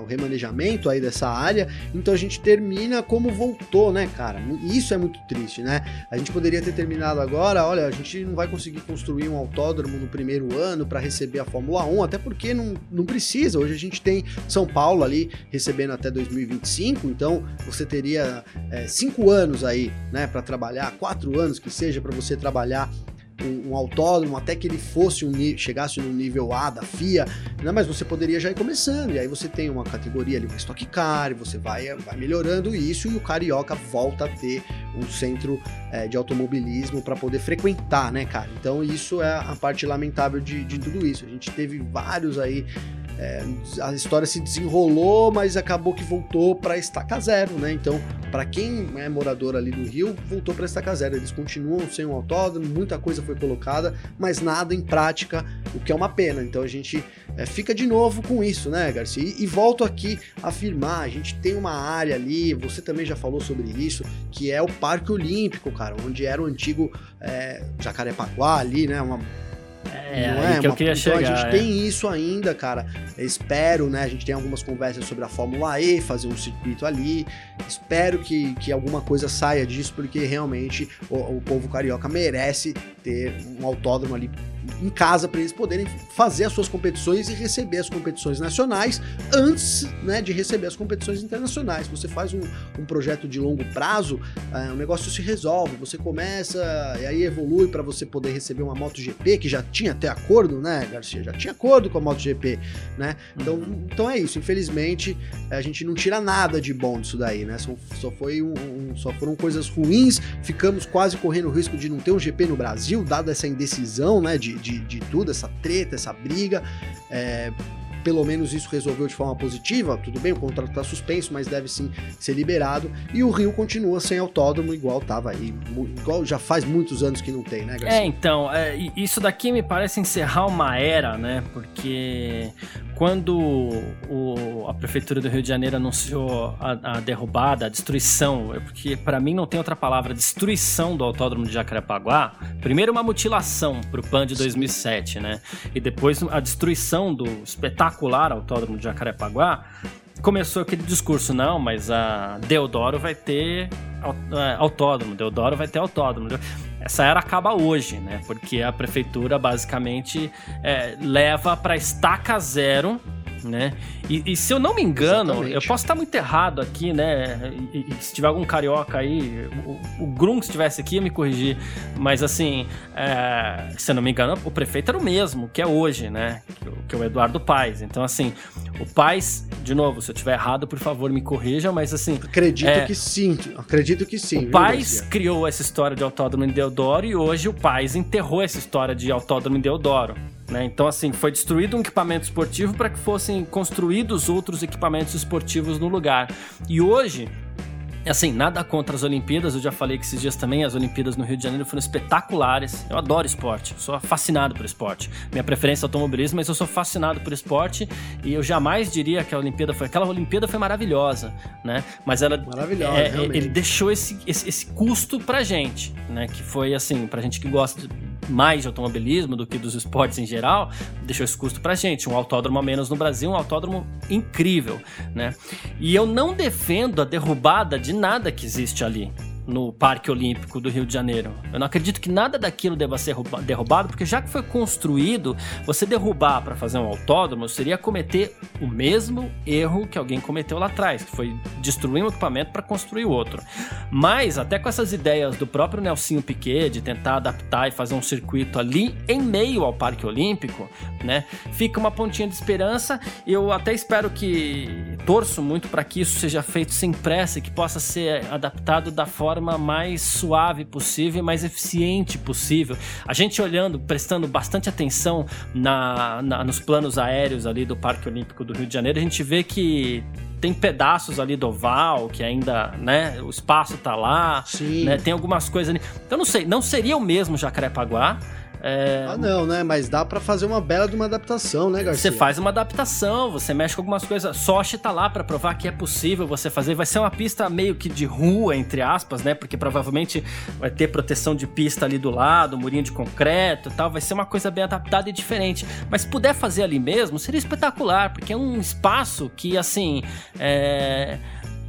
o remanejamento aí dessa área. Então a gente termina como voltou, né, cara? Isso é muito triste, né? A gente poderia ter terminado agora, olha, a gente não vai conseguir construir um autódromo no primeiro ano para receber a Fórmula 1, até porque não, não precisa. Hoje a gente tem São Paulo ali recebendo até 2025, então você teria é, cinco anos aí, né, para trabalhar, quatro anos que seja para você trabalhar um, um, autódromo até que ele fosse um chegasse no nível A da FIA, né? mas você poderia já ir começando. E aí você tem uma categoria ali, uma Stock Car, você vai, vai melhorando isso e o Carioca volta a ter um centro é, de automobilismo para poder frequentar, né, cara? Então isso é a parte lamentável de, de tudo isso. A gente teve vários aí é, a história se desenrolou, mas acabou que voltou para estaca zero, né? Então, para quem é morador ali do Rio, voltou para estaca zero. Eles continuam sem um autódromo, muita coisa foi colocada, mas nada em prática, o que é uma pena. Então a gente é, fica de novo com isso, né, Garcia? E, e volto aqui a afirmar: a gente tem uma área ali, você também já falou sobre isso, que é o Parque Olímpico, cara, onde era o antigo é, Jacarepaguá ali, né? Uma é, não é? que eu queria então chegar. a gente é. tem isso ainda, cara. Eu espero, né? A gente tem algumas conversas sobre a Fórmula E, fazer um circuito ali. Espero que, que alguma coisa saia disso, porque realmente o, o povo carioca merece ter um autódromo ali em casa para eles poderem fazer as suas competições e receber as competições nacionais antes né, de receber as competições internacionais. Você faz um, um projeto de longo prazo, é, o negócio se resolve, você começa e aí evolui para você poder receber uma MotoGP, que já tinha até acordo, né, Garcia? Já tinha acordo com a MotoGP, né? Então, uhum. então é isso. Infelizmente, a gente não tira nada de bom disso daí, né? Só, só, foi um, um, só foram coisas ruins, ficamos quase correndo o risco de não ter um GP no Brasil, dado essa indecisão, né, de, de de, de tudo, essa treta, essa briga. É, pelo menos isso resolveu de forma positiva, tudo bem, o contrato está suspenso, mas deve sim ser liberado. E o Rio continua sem autódromo, igual estava aí, igual já faz muitos anos que não tem, né, Garcia? É, então, é, isso daqui me parece encerrar uma era, né, porque quando o, a prefeitura do Rio de Janeiro anunciou a, a derrubada, a destruição, é porque para mim não tem outra palavra, destruição do autódromo de Jacarepaguá, primeiro uma mutilação para o PAN de 2007, né? E depois a destruição do espetacular autódromo de Jacarepaguá, começou aquele discurso, não, mas a Deodoro vai ter é, autódromo, Deodoro vai ter autódromo. Essa era acaba hoje, né? Porque a prefeitura basicamente é, leva para estaca zero né? E, e, se eu não me engano, Exatamente. eu posso estar muito errado aqui, né? E, e se tiver algum carioca aí, o, o Grum, se estivesse aqui, ia me corrigir. Mas assim, é, se eu não me engano, o prefeito era o mesmo que é hoje, né? Que, que é o Eduardo Paes. Então, assim, o Paes, de novo, se eu estiver errado, por favor, me corrija, mas assim. Acredito é, que sim, acredito que sim. O Paes criou essa história de autódromo em Deodoro e hoje o Paes enterrou essa história de autódromo em Deodoro. Né? Então, assim, foi destruído um equipamento esportivo para que fossem construídos outros equipamentos esportivos no lugar. E hoje, Assim, nada contra as Olimpíadas, eu já falei que esses dias também as Olimpíadas no Rio de Janeiro foram espetaculares. Eu adoro esporte, sou fascinado por esporte. Minha preferência é automobilismo, mas eu sou fascinado por esporte e eu jamais diria que a Olimpíada foi. Aquela Olimpíada foi maravilhosa, né? Mas ela. Maravilhosa, é, Ele deixou esse, esse, esse, custo pra gente, né? Que foi assim, pra gente que gosta mais de automobilismo do que dos esportes em geral, deixou esse custo pra gente. Um autódromo a menos no Brasil, um autódromo incrível, né? E eu não defendo a derrubada de nada que existe ali no Parque Olímpico do Rio de Janeiro. Eu não acredito que nada daquilo deva ser derrubado, porque já que foi construído, você derrubar para fazer um autódromo seria cometer o mesmo erro que alguém cometeu lá atrás, que foi destruir um equipamento para construir outro. Mas, até com essas ideias do próprio Nelsinho Piquet de tentar adaptar e fazer um circuito ali em meio ao Parque Olímpico, né, fica uma pontinha de esperança. Eu até espero que torço muito para que isso seja feito sem pressa e que possa ser adaptado da forma forma mais suave possível, mais eficiente possível. A gente olhando, prestando bastante atenção na, na, nos planos aéreos ali do Parque Olímpico do Rio de Janeiro, a gente vê que tem pedaços ali do oval que ainda, né, o espaço tá lá, né, tem algumas coisas ali. Então não sei, não seria o mesmo Jacarepaguá, É... Ah, não, né? Mas dá para fazer uma bela de uma adaptação, né, Garcia? Você faz uma adaptação, você mexe com algumas coisas. Sochi tá lá para provar que é possível você fazer. Vai ser uma pista meio que de rua, entre aspas, né? Porque provavelmente vai ter proteção de pista ali do lado, murinho de concreto e tal. Vai ser uma coisa bem adaptada e diferente. Mas se puder fazer ali mesmo, seria espetacular, porque é um espaço que, assim. É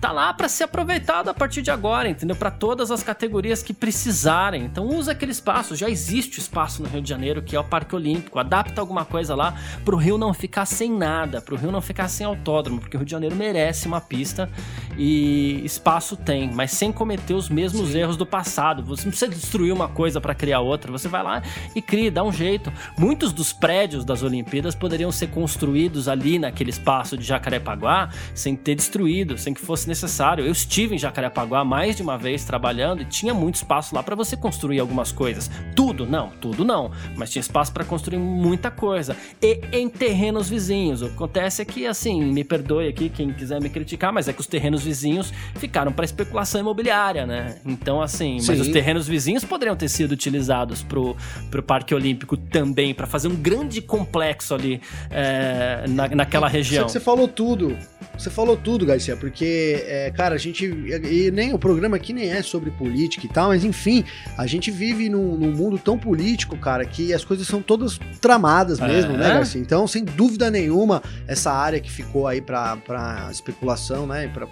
tá lá para ser aproveitado a partir de agora, entendeu? Para todas as categorias que precisarem. Então usa aquele espaço, já existe espaço no Rio de Janeiro que é o Parque Olímpico. Adapta alguma coisa lá pro Rio não ficar sem nada, pro Rio não ficar sem autódromo, porque o Rio de Janeiro merece uma pista e espaço tem, mas sem cometer os mesmos Sim. erros do passado. Você não precisa destruir uma coisa para criar outra, você vai lá e cria, dá um jeito. Muitos dos prédios das Olimpíadas poderiam ser construídos ali naquele espaço de Jacarepaguá sem ter destruído, sem que fosse necessário. Eu estive em Jacarepaguá mais de uma vez trabalhando e tinha muito espaço lá para você construir algumas coisas. Tudo não, tudo não, mas tinha espaço para construir muita coisa. E em terrenos vizinhos. O que acontece é que, assim, me perdoe aqui quem quiser me criticar, mas é que os terrenos vizinhos ficaram para especulação imobiliária, né? Então, assim, Sim. mas os terrenos vizinhos poderiam ter sido utilizados pro, pro Parque Olímpico também, para fazer um grande complexo ali é, na, naquela região. Você falou tudo. Você falou tudo, Garcia, porque, é, cara, a gente. E nem o programa aqui nem é sobre política e tal, mas enfim, a gente vive num, num mundo tão político, cara, que as coisas são todas tramadas mesmo, é. né, Garcia? Então, sem dúvida nenhuma, essa área que ficou aí pra, pra especulação, né, pra,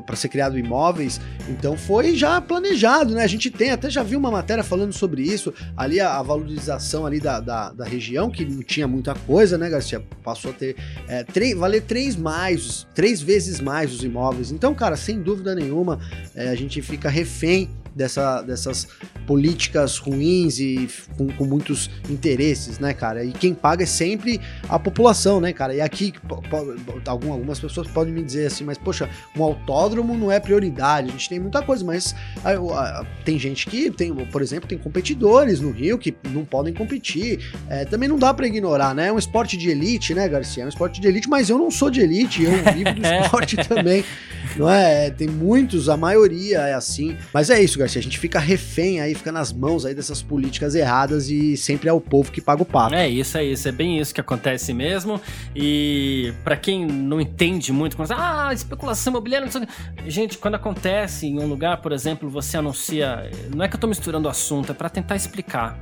para ser criado imóveis, então foi já planejado, né? A gente tem, até já viu uma matéria falando sobre isso, ali a, a valorização ali da, da, da, região, que não tinha muita coisa, né, Garcia? Passou a ter, é, três, valer três mais, três vezes mais os imóveis. Então, cara, sem dúvida nenhuma, é, a gente fica refém dessa, dessas políticas ruins e com, com, muitos interesses, né, cara? E quem paga é sempre a população, né, cara? E aqui, algumas pessoas podem me dizer assim, mas poxa, um autódromo não é prioridade, a gente tem muita coisa, mas a, a, tem gente que tem, por exemplo, tem competidores no Rio que não podem competir. É, também não dá para ignorar, né? É um esporte de elite, né, Garcia? É um esporte de elite, mas eu não sou de elite, eu vivo do esporte também. Não é? Tem muitos, a maioria é assim. Mas é isso, Garcia. A gente fica refém aí, fica nas mãos aí dessas políticas erradas e sempre é o povo que paga o pato. É isso, é isso. É bem isso que acontece mesmo. E para quem não entende muito, como ah, especulação imobiliária, não sei Gente, quando acontece em um lugar, por exemplo, você anuncia. Não é que eu tô misturando o assunto, é para tentar explicar.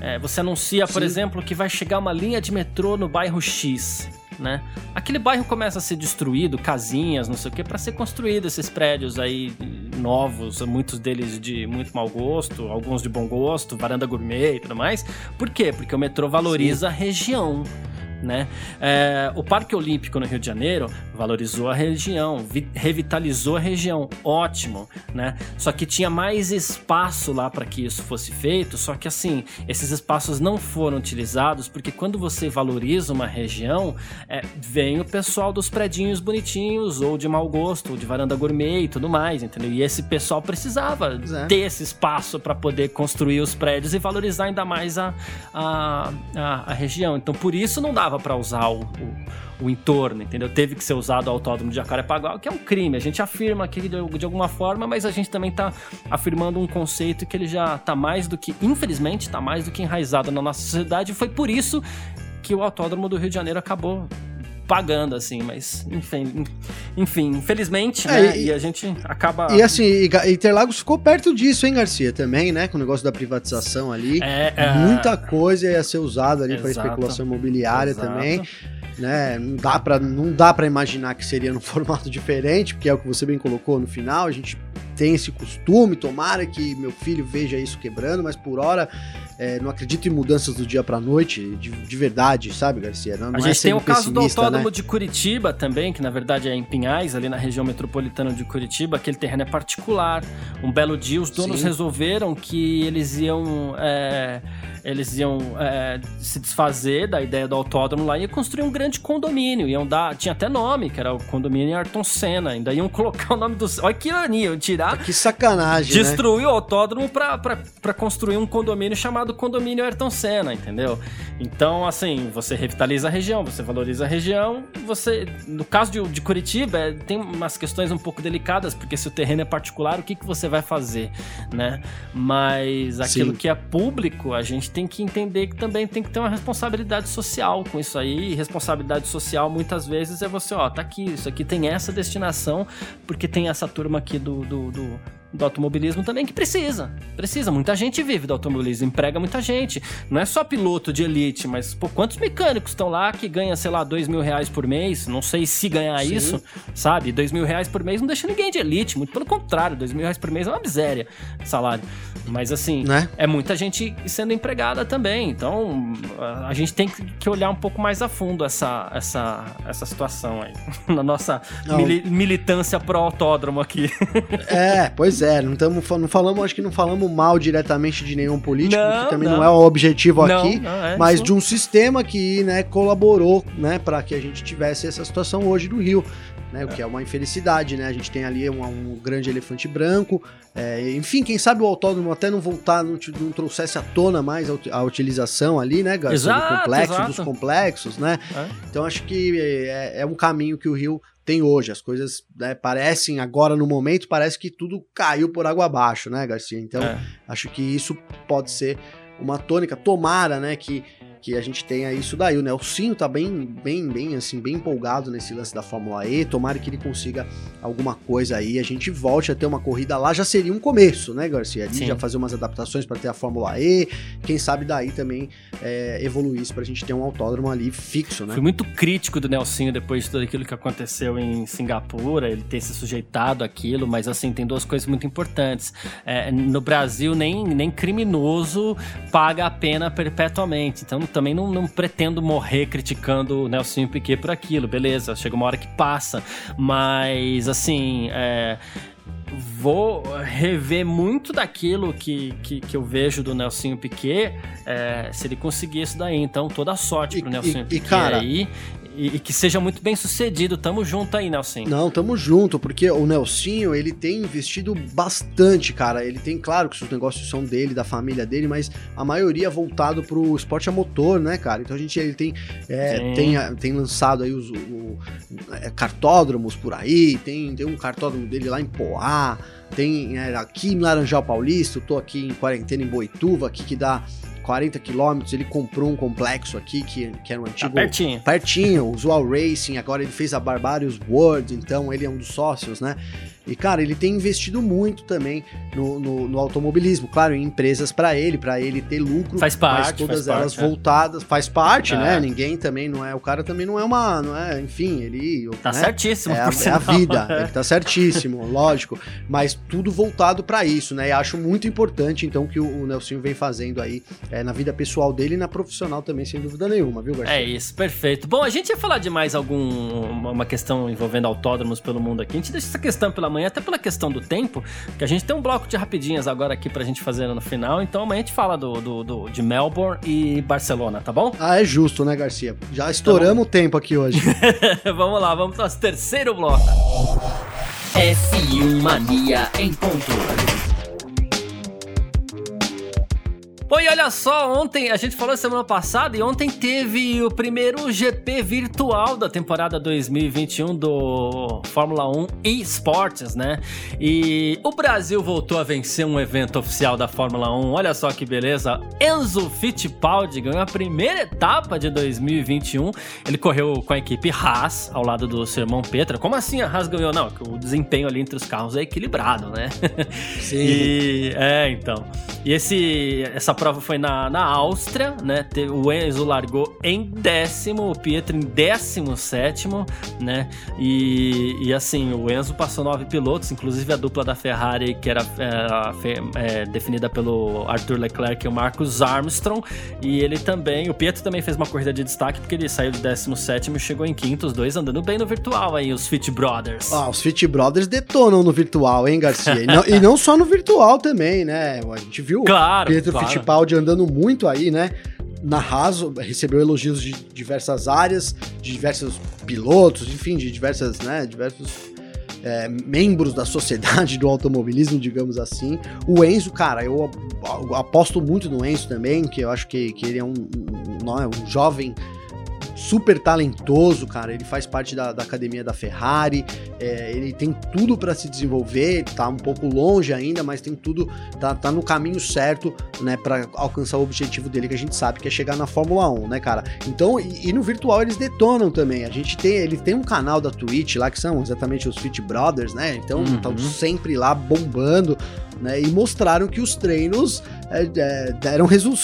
É, você anuncia, por Sim. exemplo, que vai chegar uma linha de metrô no bairro X né? Aquele bairro começa a ser destruído, casinhas, não sei o que, para ser construído esses prédios aí novos, muitos deles de muito mau gosto, alguns de bom gosto, varanda gourmet e tudo mais. Por quê? Porque o metrô valoriza Sim. a região né? É, o Parque Olímpico no Rio de Janeiro valorizou a região, revitalizou a região, ótimo, né? Só que tinha mais espaço lá para que isso fosse feito, só que assim, esses espaços não foram utilizados porque quando você valoriza uma região, é, vem o pessoal dos predinhos bonitinhos, ou de mau gosto, ou de varanda gourmet e tudo mais, entendeu? E esse pessoal precisava é. ter esse espaço para poder construir os prédios e valorizar ainda mais a, a, a, a região. Então, por isso não dá dava para usar o, o, o, entorno, entendeu? Teve que ser usado o autódromo de Jacarepaguá, que é um crime. A gente afirma aqui de, de alguma forma, mas a gente também está afirmando um conceito que ele já está mais do que, infelizmente, está mais do que enraizado na nossa sociedade. Foi por isso que o autódromo do Rio de Janeiro acabou pagando, assim, mas enfim, enfim infelizmente, é, né? E, e, a gente acaba. E assim, Interlagos ficou perto disso, hein, Garcia, também, né? Com o negócio da privatização ali. É, é... Muita coisa ia ser usada ali para especulação imobiliária Exato. também. Né? Não dá para não dá para imaginar que seria num formato diferente, porque é o que você bem colocou no final. A gente tem esse costume, tomara que meu filho veja isso quebrando, mas por hora é, não acredito em mudanças do dia pra noite, de, de verdade, sabe, Garcia? Não, a é gente é tem o caso do autódromo né? de Curitiba também, que na verdade é em Pinhais, ali na região metropolitana de Curitiba. Aquele terreno é particular. Um belo dia os donos Sim. resolveram que eles iam. É, eles iam é, se desfazer da ideia do autódromo lá e ia construir um grande condomínio. Iam dar. Tinha até nome, que era o condomínio Ayrton Senna. Ainda iam colocar o nome do. Olha que ironia, iam tirar. Que sacanagem. Né? Destruir né? o autódromo pra, pra, pra construir um condomínio chamado Condomínio Ayrton Senna, entendeu? Então, assim, você revitaliza a região, você valoriza a região. Você. No caso de, de Curitiba, é, tem umas questões um pouco delicadas, porque se o terreno é particular, o que, que você vai fazer, né? Mas aquilo Sim. que é público, a gente gente tem que entender que também tem que ter uma responsabilidade social com isso aí. E responsabilidade social muitas vezes é você, ó, tá aqui, isso aqui tem essa destinação, porque tem essa turma aqui do, do, do do automobilismo também que precisa. Precisa. Muita gente vive do automobilismo, emprega muita gente. Não é só piloto de elite, mas pô, quantos mecânicos estão lá que ganham, sei lá, dois mil reais por mês? Não sei se ganhar Sim. isso, sabe? Dois mil reais por mês não deixa ninguém de elite. Muito pelo contrário, dois mil reais por mês é uma miséria salário. Mas assim, né? é muita gente sendo empregada também. Então a gente tem que olhar um pouco mais a fundo essa, essa, essa situação aí. Na nossa mili militância pro autódromo aqui. É, pois É, não, tamo, não falamos, acho que não falamos mal diretamente de nenhum político, não, que também não. não. é o objetivo não, aqui, é mas isso. de um sistema que né, colaborou né, para que a gente tivesse essa situação hoje do Rio. Né, o que é uma infelicidade, né? A gente tem ali um, um grande elefante branco. É, enfim, quem sabe o autódromo até não voltar, não, não trouxesse à tona mais a, a utilização ali, né, Garcia? Exato, do complexo, exato. dos complexos, né? É. Então acho que é, é, um caminho que o Rio tem hoje. As coisas né, parecem, agora no momento, parece que tudo caiu por água abaixo, né, Garcia? Então, é. acho que isso pode ser uma tônica. Tomara, né, que que a gente tenha isso daí. O Nelsinho tá bem, bem, bem, assim, bem empolgado nesse lance da Fórmula E. Tomara que ele consiga alguma coisa aí. A gente volte a ter uma corrida lá, já seria um começo, né, Garcia? Ali já fazer umas adaptações para ter a Fórmula E. Quem sabe daí também é, evoluir isso pra gente ter um autódromo ali fixo, né? Fui muito crítico do Nelsinho depois de tudo aquilo que aconteceu em Singapura, ele ter se sujeitado àquilo, mas assim, tem duas coisas muito importantes. É, no Brasil, nem, nem criminoso paga a pena perpetuamente. Então, também não, não pretendo morrer criticando o Nelson Piquet por aquilo, beleza, chega uma hora que passa, mas assim, é, vou rever muito daquilo que, que, que, eu vejo do Nelsinho Piquet é, se ele conseguir isso daí. Então, toda sorte pro Nelsinho Piquet e, cara, aí. E, e, que seja muito bem sucedido. Tamo junto aí, Nelsinho. Não, tamo junto, porque o Nelsinho, ele tem investido bastante, cara. Ele tem, claro que os negócios são dele, da família dele, mas a maioria voltado pro esporte a motor, né, cara? Então a gente ele tem, é, tem, tem lançado aí os, o, é, cartódromos por aí, tem, tem um cartódromo dele lá em Poá, tem é, aqui em Laranjal Paulista, eu tô aqui em quarentena em Boituva, aqui que dá 40 quilômetros, ele comprou um complexo aqui que, que era um tá antigo. Tá pertinho. Pertinho, o Usual Racing, agora ele fez a Barbarius World, então ele é um dos sócios, né? E, cara, ele tem investido muito também no, no, no automobilismo, claro, em empresas para ele, para ele ter lucro. Faz parte. Todas faz elas parte, é. voltadas, faz parte, né? é. né? Ninguém também não é. O cara também não é uma. Não é, enfim, ele. Tá né? certíssimo, é, a, é a vida. ele tá certíssimo, lógico. Mas tudo voltado para isso, né? E acho muito importante, então, que o, o Nelsinho vem fazendo aí é, na vida pessoal dele e na profissional também, sem dúvida nenhuma, viu, Garcia? É isso, perfeito. Bom, a gente ia falar de mais alguma questão envolvendo autódromos pelo mundo aqui. A gente deixa essa questão pela manhã, até pela questão do tempo, que a gente tem um bloco de rapidinhas agora aqui pra gente fazer no final, então amanhã a gente fala do, do, do de Melbourne e Barcelona, tá bom? Ah, é justo, né, Garcia? Já estouramos o tempo aqui hoje. vamos lá, vamos pro nosso terceiro bloco. F1 Mania em ponto. Bom, e olha só, ontem, a gente falou semana passada, e ontem teve o primeiro GP virtual da temporada 2021 do Fórmula 1 eSports, né? E o Brasil voltou a vencer um evento oficial da Fórmula 1. Olha só que beleza. Enzo Fittipaldi ganhou a primeira etapa de 2021. Ele correu com a equipe Haas, ao lado do seu irmão Petra. Como assim a Haas ganhou? Não, que o desempenho ali entre os carros é equilibrado, né? Sim. E, é, então. E esse, essa prova foi na, na Áustria, né? O Enzo largou em décimo, o Pietro em décimo sétimo, né? E, e assim, o Enzo passou nove pilotos, inclusive a dupla da Ferrari, que era é, é, definida pelo Arthur Leclerc e o Marcus Armstrong. E ele também, o Pietro também fez uma corrida de destaque, porque ele saiu de décimo sétimo e chegou em quinto, os dois andando bem no virtual aí, os Fit Brothers. Ah, os Fit Brothers detonam no virtual, hein, Garcia? e, não, e não só no virtual também, né? A gente viu claro, Pietro claro. Fittipaldi andando muito aí, né? Na Raso, recebeu elogios de diversas áreas, de diversos pilotos, enfim, de diversas, né, diversos é, membros da sociedade do automobilismo, digamos assim. O Enzo, cara, eu aposto muito no Enzo também, que eu acho que, que ele é um, um, um, é um jovem super talentoso, cara. Ele faz parte da, da academia da Ferrari. É, ele tem tudo para se desenvolver. Tá um pouco longe ainda, mas tem tudo. Tá, tá no caminho certo, né? Para alcançar o objetivo dele, que a gente sabe que é chegar na Fórmula 1, né, cara? Então, e, e no virtual eles detonam também. A gente tem. Ele tem um canal da Twitch lá que são exatamente os Fit Brothers, né? Então, estão uhum. sempre lá bombando né? E mostraram que os treinos é, é, deram, resu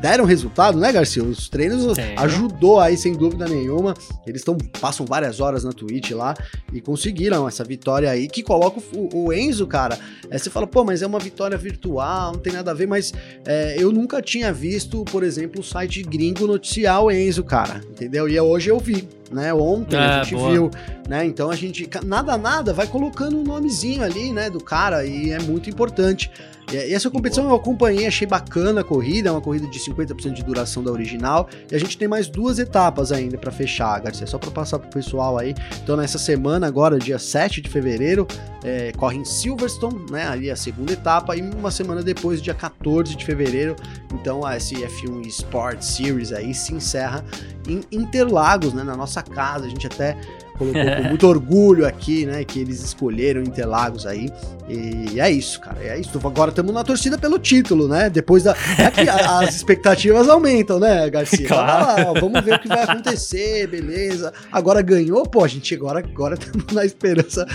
deram resultado, né, Garcia? Os treinos Sim. ajudou aí, sem dúvida nenhuma. Eles tão, passam várias horas na Twitch lá e conseguiram essa vitória aí, que coloca o, o Enzo, cara. É, você fala, pô, mas é uma vitória virtual, não tem nada a ver, mas é, eu nunca tinha visto, por exemplo, o site gringo noticiar o Enzo, cara, entendeu? E hoje eu vi né? Ontem a é, gente boa. viu, né? Então a gente nada nada vai colocando um nomezinho ali, né, do cara e é muito importante. E essa competição eu acompanhei, achei bacana a corrida, é uma corrida de 50% de duração da original. E a gente tem mais duas etapas ainda para fechar, Garcia, só para passar pro pessoal aí. Então nessa semana agora, dia 7 de fevereiro, é, corre em Silverstone, né, ali a segunda etapa, e uma semana depois, dia 14 de fevereiro, então a SF1 Sport Series aí se encerra em Interlagos, né, na nossa casa. A gente até colocou com muito orgulho aqui, né? Que eles escolheram Interlagos aí. E é isso, cara. É isso. Agora estamos na torcida pelo título, né? Depois da. É que as expectativas aumentam, né, Garcia? Claro. ó, vamos ver o que vai acontecer, beleza. Agora ganhou, pô, a gente agora agora estamos na esperança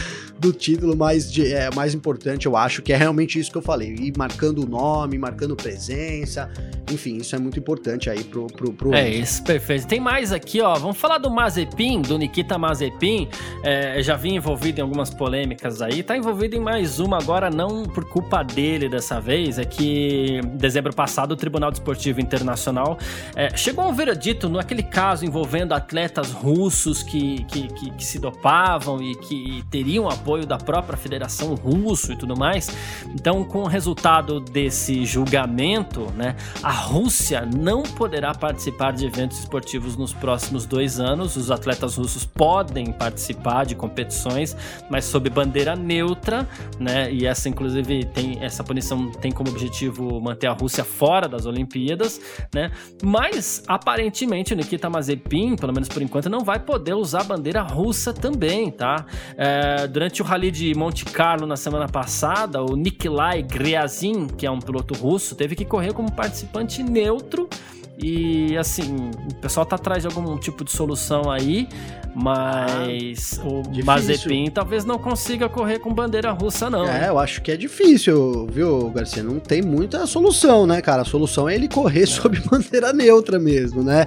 do título mais, de, é, mais importante, eu acho, que é realmente isso que eu falei. Ir marcando o nome, marcando presença. Enfim, isso é muito importante aí pro. pro, pro é isso, perfeito. Tem mais aqui, ó. Vamos falar do Mazepin, do Nikita Mazepin é, já vinha envolvido em algumas polêmicas aí, tá envolvido em mais uma agora, não por culpa dele dessa vez, é que em dezembro passado o Tribunal Desportivo Internacional é, chegou a um veredito naquele caso envolvendo atletas russos que, que, que, que se dopavam e que teriam apoio da própria Federação Russo e tudo mais. Então, com o resultado desse julgamento, né, a Rússia não poderá participar de eventos esportivos nos próximos dois anos. Os atletas russos podem participar de competições, mas sob bandeira neutra, né? E essa, inclusive, tem essa punição tem como objetivo manter a Rússia fora das Olimpíadas, né? Mas aparentemente o Nikita Mazepin, pelo menos por enquanto, não vai poder usar a bandeira russa também, tá? É, durante o Rally de Monte Carlo na semana passada, o Nikolai Gryazin, que é um piloto russo, teve que correr como participante neutro e assim, o pessoal tá atrás de algum tipo de solução aí, mas ah, o difícil. Mazepin talvez não consiga correr com bandeira russa, não. É, eu acho que é difícil, viu, Garcia? Não tem muita solução, né, cara? A solução é ele correr é. sob bandeira neutra mesmo, né?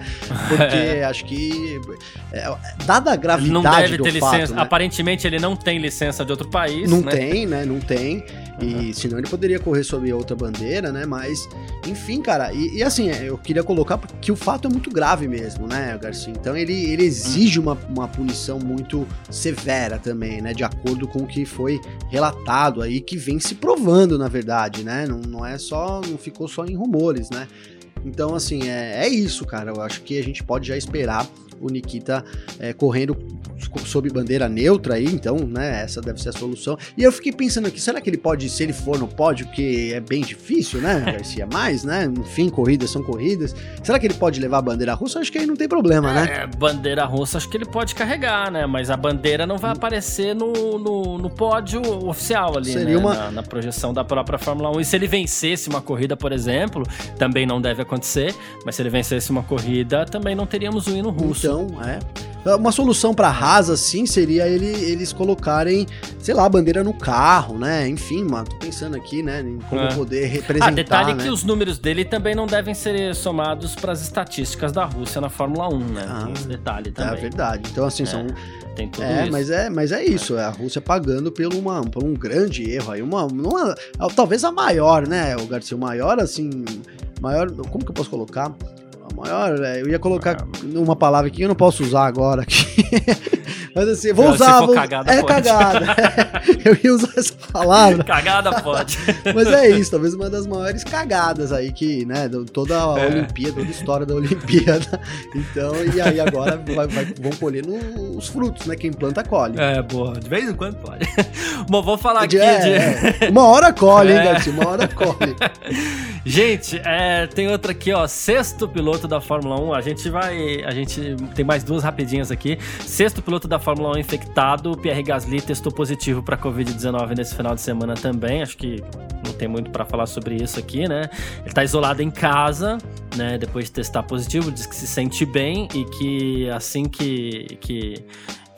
Porque é. acho que, é, dada a gravidade não deve ter fato, licença. Né? Aparentemente ele não tem licença de outro país. Não né? tem, né? Não tem. E uhum. senão ele poderia correr sob outra bandeira, né? Mas, enfim, cara. E, e, assim, eu queria colocar que o fato é muito grave mesmo, né, Garcia? Então ele, ele exige uma, uma punição muito severa também, né? De acordo com o que foi relatado aí, que vem se provando, na verdade, né? Não, não é só. Não ficou só em rumores, né? Então, assim, é, é isso, cara. Eu acho que a gente pode já esperar o Nikita é, correndo sob bandeira neutra aí, então, né, essa deve ser a solução. E eu fiquei pensando aqui, será que ele pode, se ele for no pódio, que é bem difícil, né, Garcia, mais, né, enfim, corridas são corridas, será que ele pode levar a bandeira russa? Acho que aí não tem problema, né? É, bandeira russa acho que ele pode carregar, né, mas a bandeira não vai aparecer no, no, no pódio oficial ali, Seria né, uma... na, na projeção da própria Fórmula 1. E se ele vencesse uma corrida, por exemplo, também não deve acontecer, mas se ele vencesse uma corrida, também não teríamos o hino russo. Então, é. Uma solução para Haas, assim, seria ele, eles colocarem, sei lá, a bandeira no carro, né? Enfim, mano, tô pensando aqui, né, em como é. poder representar. Ah, detalhe né? que os números dele também não devem ser somados para as estatísticas da Rússia na Fórmula 1, né? Ah, Tem esse detalhe é também. É verdade. Então, assim, é. são tem tudo é, isso. Mas é, mas é isso, é a Rússia pagando por, uma, por um grande erro aí, uma, uma, talvez a maior, né, o Garcia, o maior, assim, maior, como que eu posso colocar? Maior, é, eu ia colocar ah, uma palavra que eu não posso usar agora aqui. Mas assim, vou usar. Vou, cagada, é pode. cagada. eu ia usar essa palavra. Cagada pode. Mas é isso, talvez uma das maiores cagadas aí que, né, toda a é. Olimpíada, toda a história da Olimpíada. Então, e aí agora vai, vai, vão colher os frutos, né? Quem planta colhe. É, boa. De vez em quando pode. Bom, vou falar aqui é, de. É. Uma hora colhe, hein, é. Garcia? Uma hora colhe. Gente, é, tem outra aqui, ó. Sexto piloto da Fórmula 1. A gente vai. A gente tem mais duas rapidinhas aqui. Sexto piloto da Fórmula 1 infectado. Pierre Gasly testou positivo para Covid-19 nesse final de semana também. Acho que não tem muito para falar sobre isso aqui, né? Ele tá isolado em casa, né? Depois de testar positivo, diz que se sente bem e que assim que. que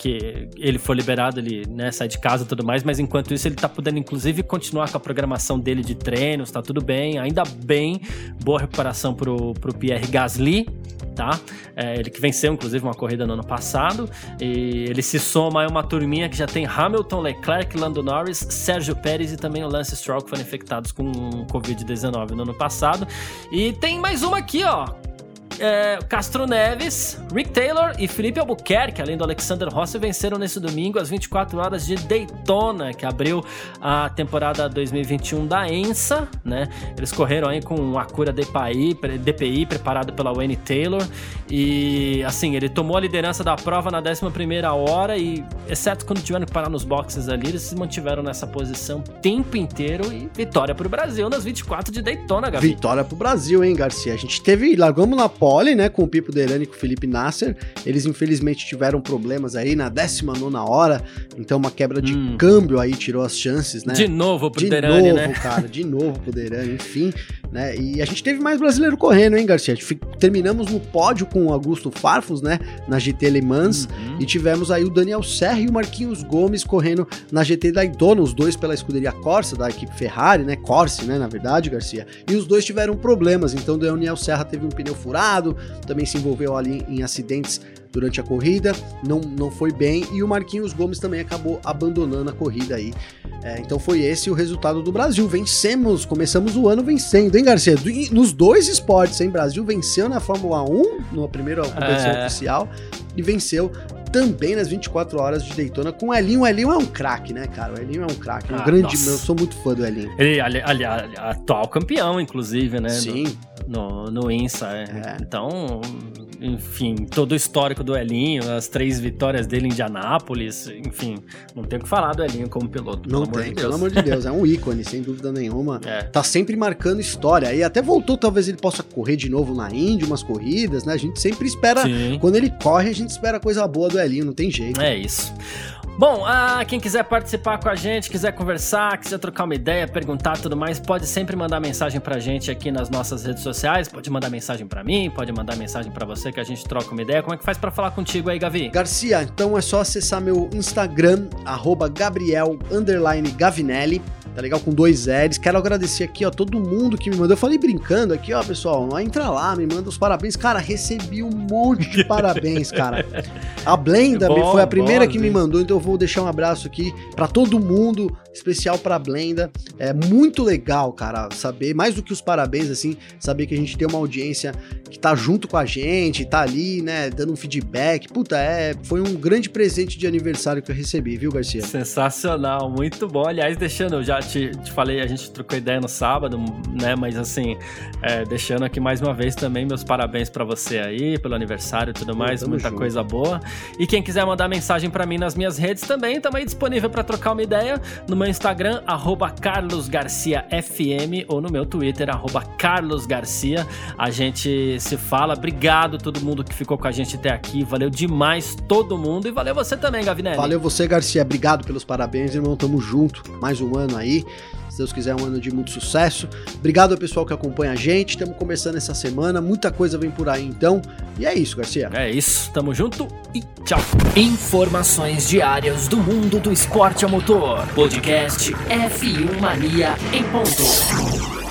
que ele for liberado, ele né, sai de casa e tudo mais, mas enquanto isso ele tá podendo inclusive continuar com a programação dele de treinos, tá tudo bem, ainda bem, boa recuperação pro, pro Pierre Gasly, tá? É, ele que venceu inclusive uma corrida no ano passado, e ele se soma a uma turminha que já tem Hamilton, Leclerc, Lando Norris, Sérgio Pérez e também o Lance Stroll que foram infectados com Covid-19 no ano passado. E tem mais uma aqui, ó, é, Castro Neves, Rick Taylor e Felipe Albuquerque, além do Alexander Rossi, venceram nesse domingo às 24 horas de Daytona, que abriu a temporada 2021 da ENSA, né? Eles correram aí com um Acura DPI, DPI preparado pela Wayne Taylor e, assim, ele tomou a liderança da prova na 11 hora e, exceto quando tiveram que parar nos boxes ali, eles se mantiveram nessa posição o tempo inteiro e vitória pro Brasil nas 24 de Daytona, Gabi. Vitória pro Brasil, hein, Garcia? A gente teve, largamos na pole, né, com o Pipo Derani e com o Felipe Nasser. Eles infelizmente tiveram problemas aí na 19 hora, então uma quebra de hum. câmbio aí tirou as chances, né? De novo pro de Derani, novo, né? cara, de novo pro Derani, enfim, né? E a gente teve mais brasileiro correndo, hein, Garcia? Terminamos no pódio com o Augusto Farfus, né, na GT Le Mans, uhum. e tivemos aí o Daniel Serra e o Marquinhos Gomes correndo na GT da Idona, os dois pela escuderia Corsa, da equipe Ferrari, né, Corse, né, na verdade, Garcia. E os dois tiveram problemas, então o Daniel Serra teve um pneu furado, também se envolveu ali em acidentes durante a corrida, não, não foi bem, e o Marquinhos Gomes também acabou abandonando a corrida aí. É, então foi esse o resultado do Brasil. Vencemos, começamos o ano vencendo, hein, Garcia? Nos dois esportes, hein? Brasil venceu na Fórmula 1, na primeira competição é. oficial, e venceu também nas 24 horas de Daytona com o Elinho. O Elinho é um craque, né, cara? O Elinho é um craque, um ah, grande. Nossa. Eu sou muito fã do Elinho. Ele, ali, ali, atual campeão, inclusive, né? Sim. No, no, no INSA. É. É. Então, enfim, todo o histórico do Elinho, as três vitórias dele em Indianápolis, enfim, não tem o que falar do Elinho como piloto. Não tem, de pelo amor de Deus, é um ícone, sem dúvida nenhuma. É. Tá sempre marcando história. E até voltou, talvez ele possa correr de novo na Indy, umas corridas, né? A gente sempre espera, Sim. quando ele corre, a gente espera coisa boa do Elinho, não tem jeito. É isso. Bom, ah, quem quiser participar com a gente, quiser conversar, quiser trocar uma ideia, perguntar tudo mais, pode sempre mandar mensagem pra gente aqui nas nossas redes sociais. Pode mandar mensagem para mim, pode mandar mensagem para você que a gente troca uma ideia. Como é que faz para falar contigo aí, Gavi? Garcia, então é só acessar meu Instagram, Gabriel Gavinelli tá legal? Com dois L's. Quero agradecer aqui, ó, todo mundo que me mandou. Eu falei brincando aqui, ó, pessoal, entra lá, me manda os parabéns. Cara, recebi um monte de parabéns, cara. A Blenda bom, foi a primeira bom, que me mandou, então eu vou deixar um abraço aqui para todo mundo, especial pra Blenda. É muito legal, cara, saber, mais do que os parabéns, assim, saber que a gente tem uma audiência que tá junto com a gente, tá ali, né, dando um feedback. Puta, é, foi um grande presente de aniversário que eu recebi, viu, Garcia? Sensacional, muito bom. Aliás, deixando, já te, te falei, a gente trocou ideia no sábado, né? Mas assim, é, deixando aqui mais uma vez também meus parabéns para você aí, pelo aniversário e tudo mais, muita junto. coisa boa. E quem quiser mandar mensagem para mim nas minhas redes também, também disponível para trocar uma ideia no meu Instagram, carlosgarciafm, ou no meu Twitter, carlosgarcia. A gente se fala. Obrigado todo mundo que ficou com a gente até aqui. Valeu demais todo mundo e valeu você também, Gavinelli. Valeu você, Garcia. Obrigado pelos parabéns, irmão. Tamo junto. Mais um ano Se Deus quiser, um ano de muito sucesso. Obrigado ao pessoal que acompanha a gente. Estamos começando essa semana. Muita coisa vem por aí então. E é isso, Garcia. É isso. Tamo junto e tchau. Informações diárias do mundo do esporte a motor. Podcast F1 Mania em ponto.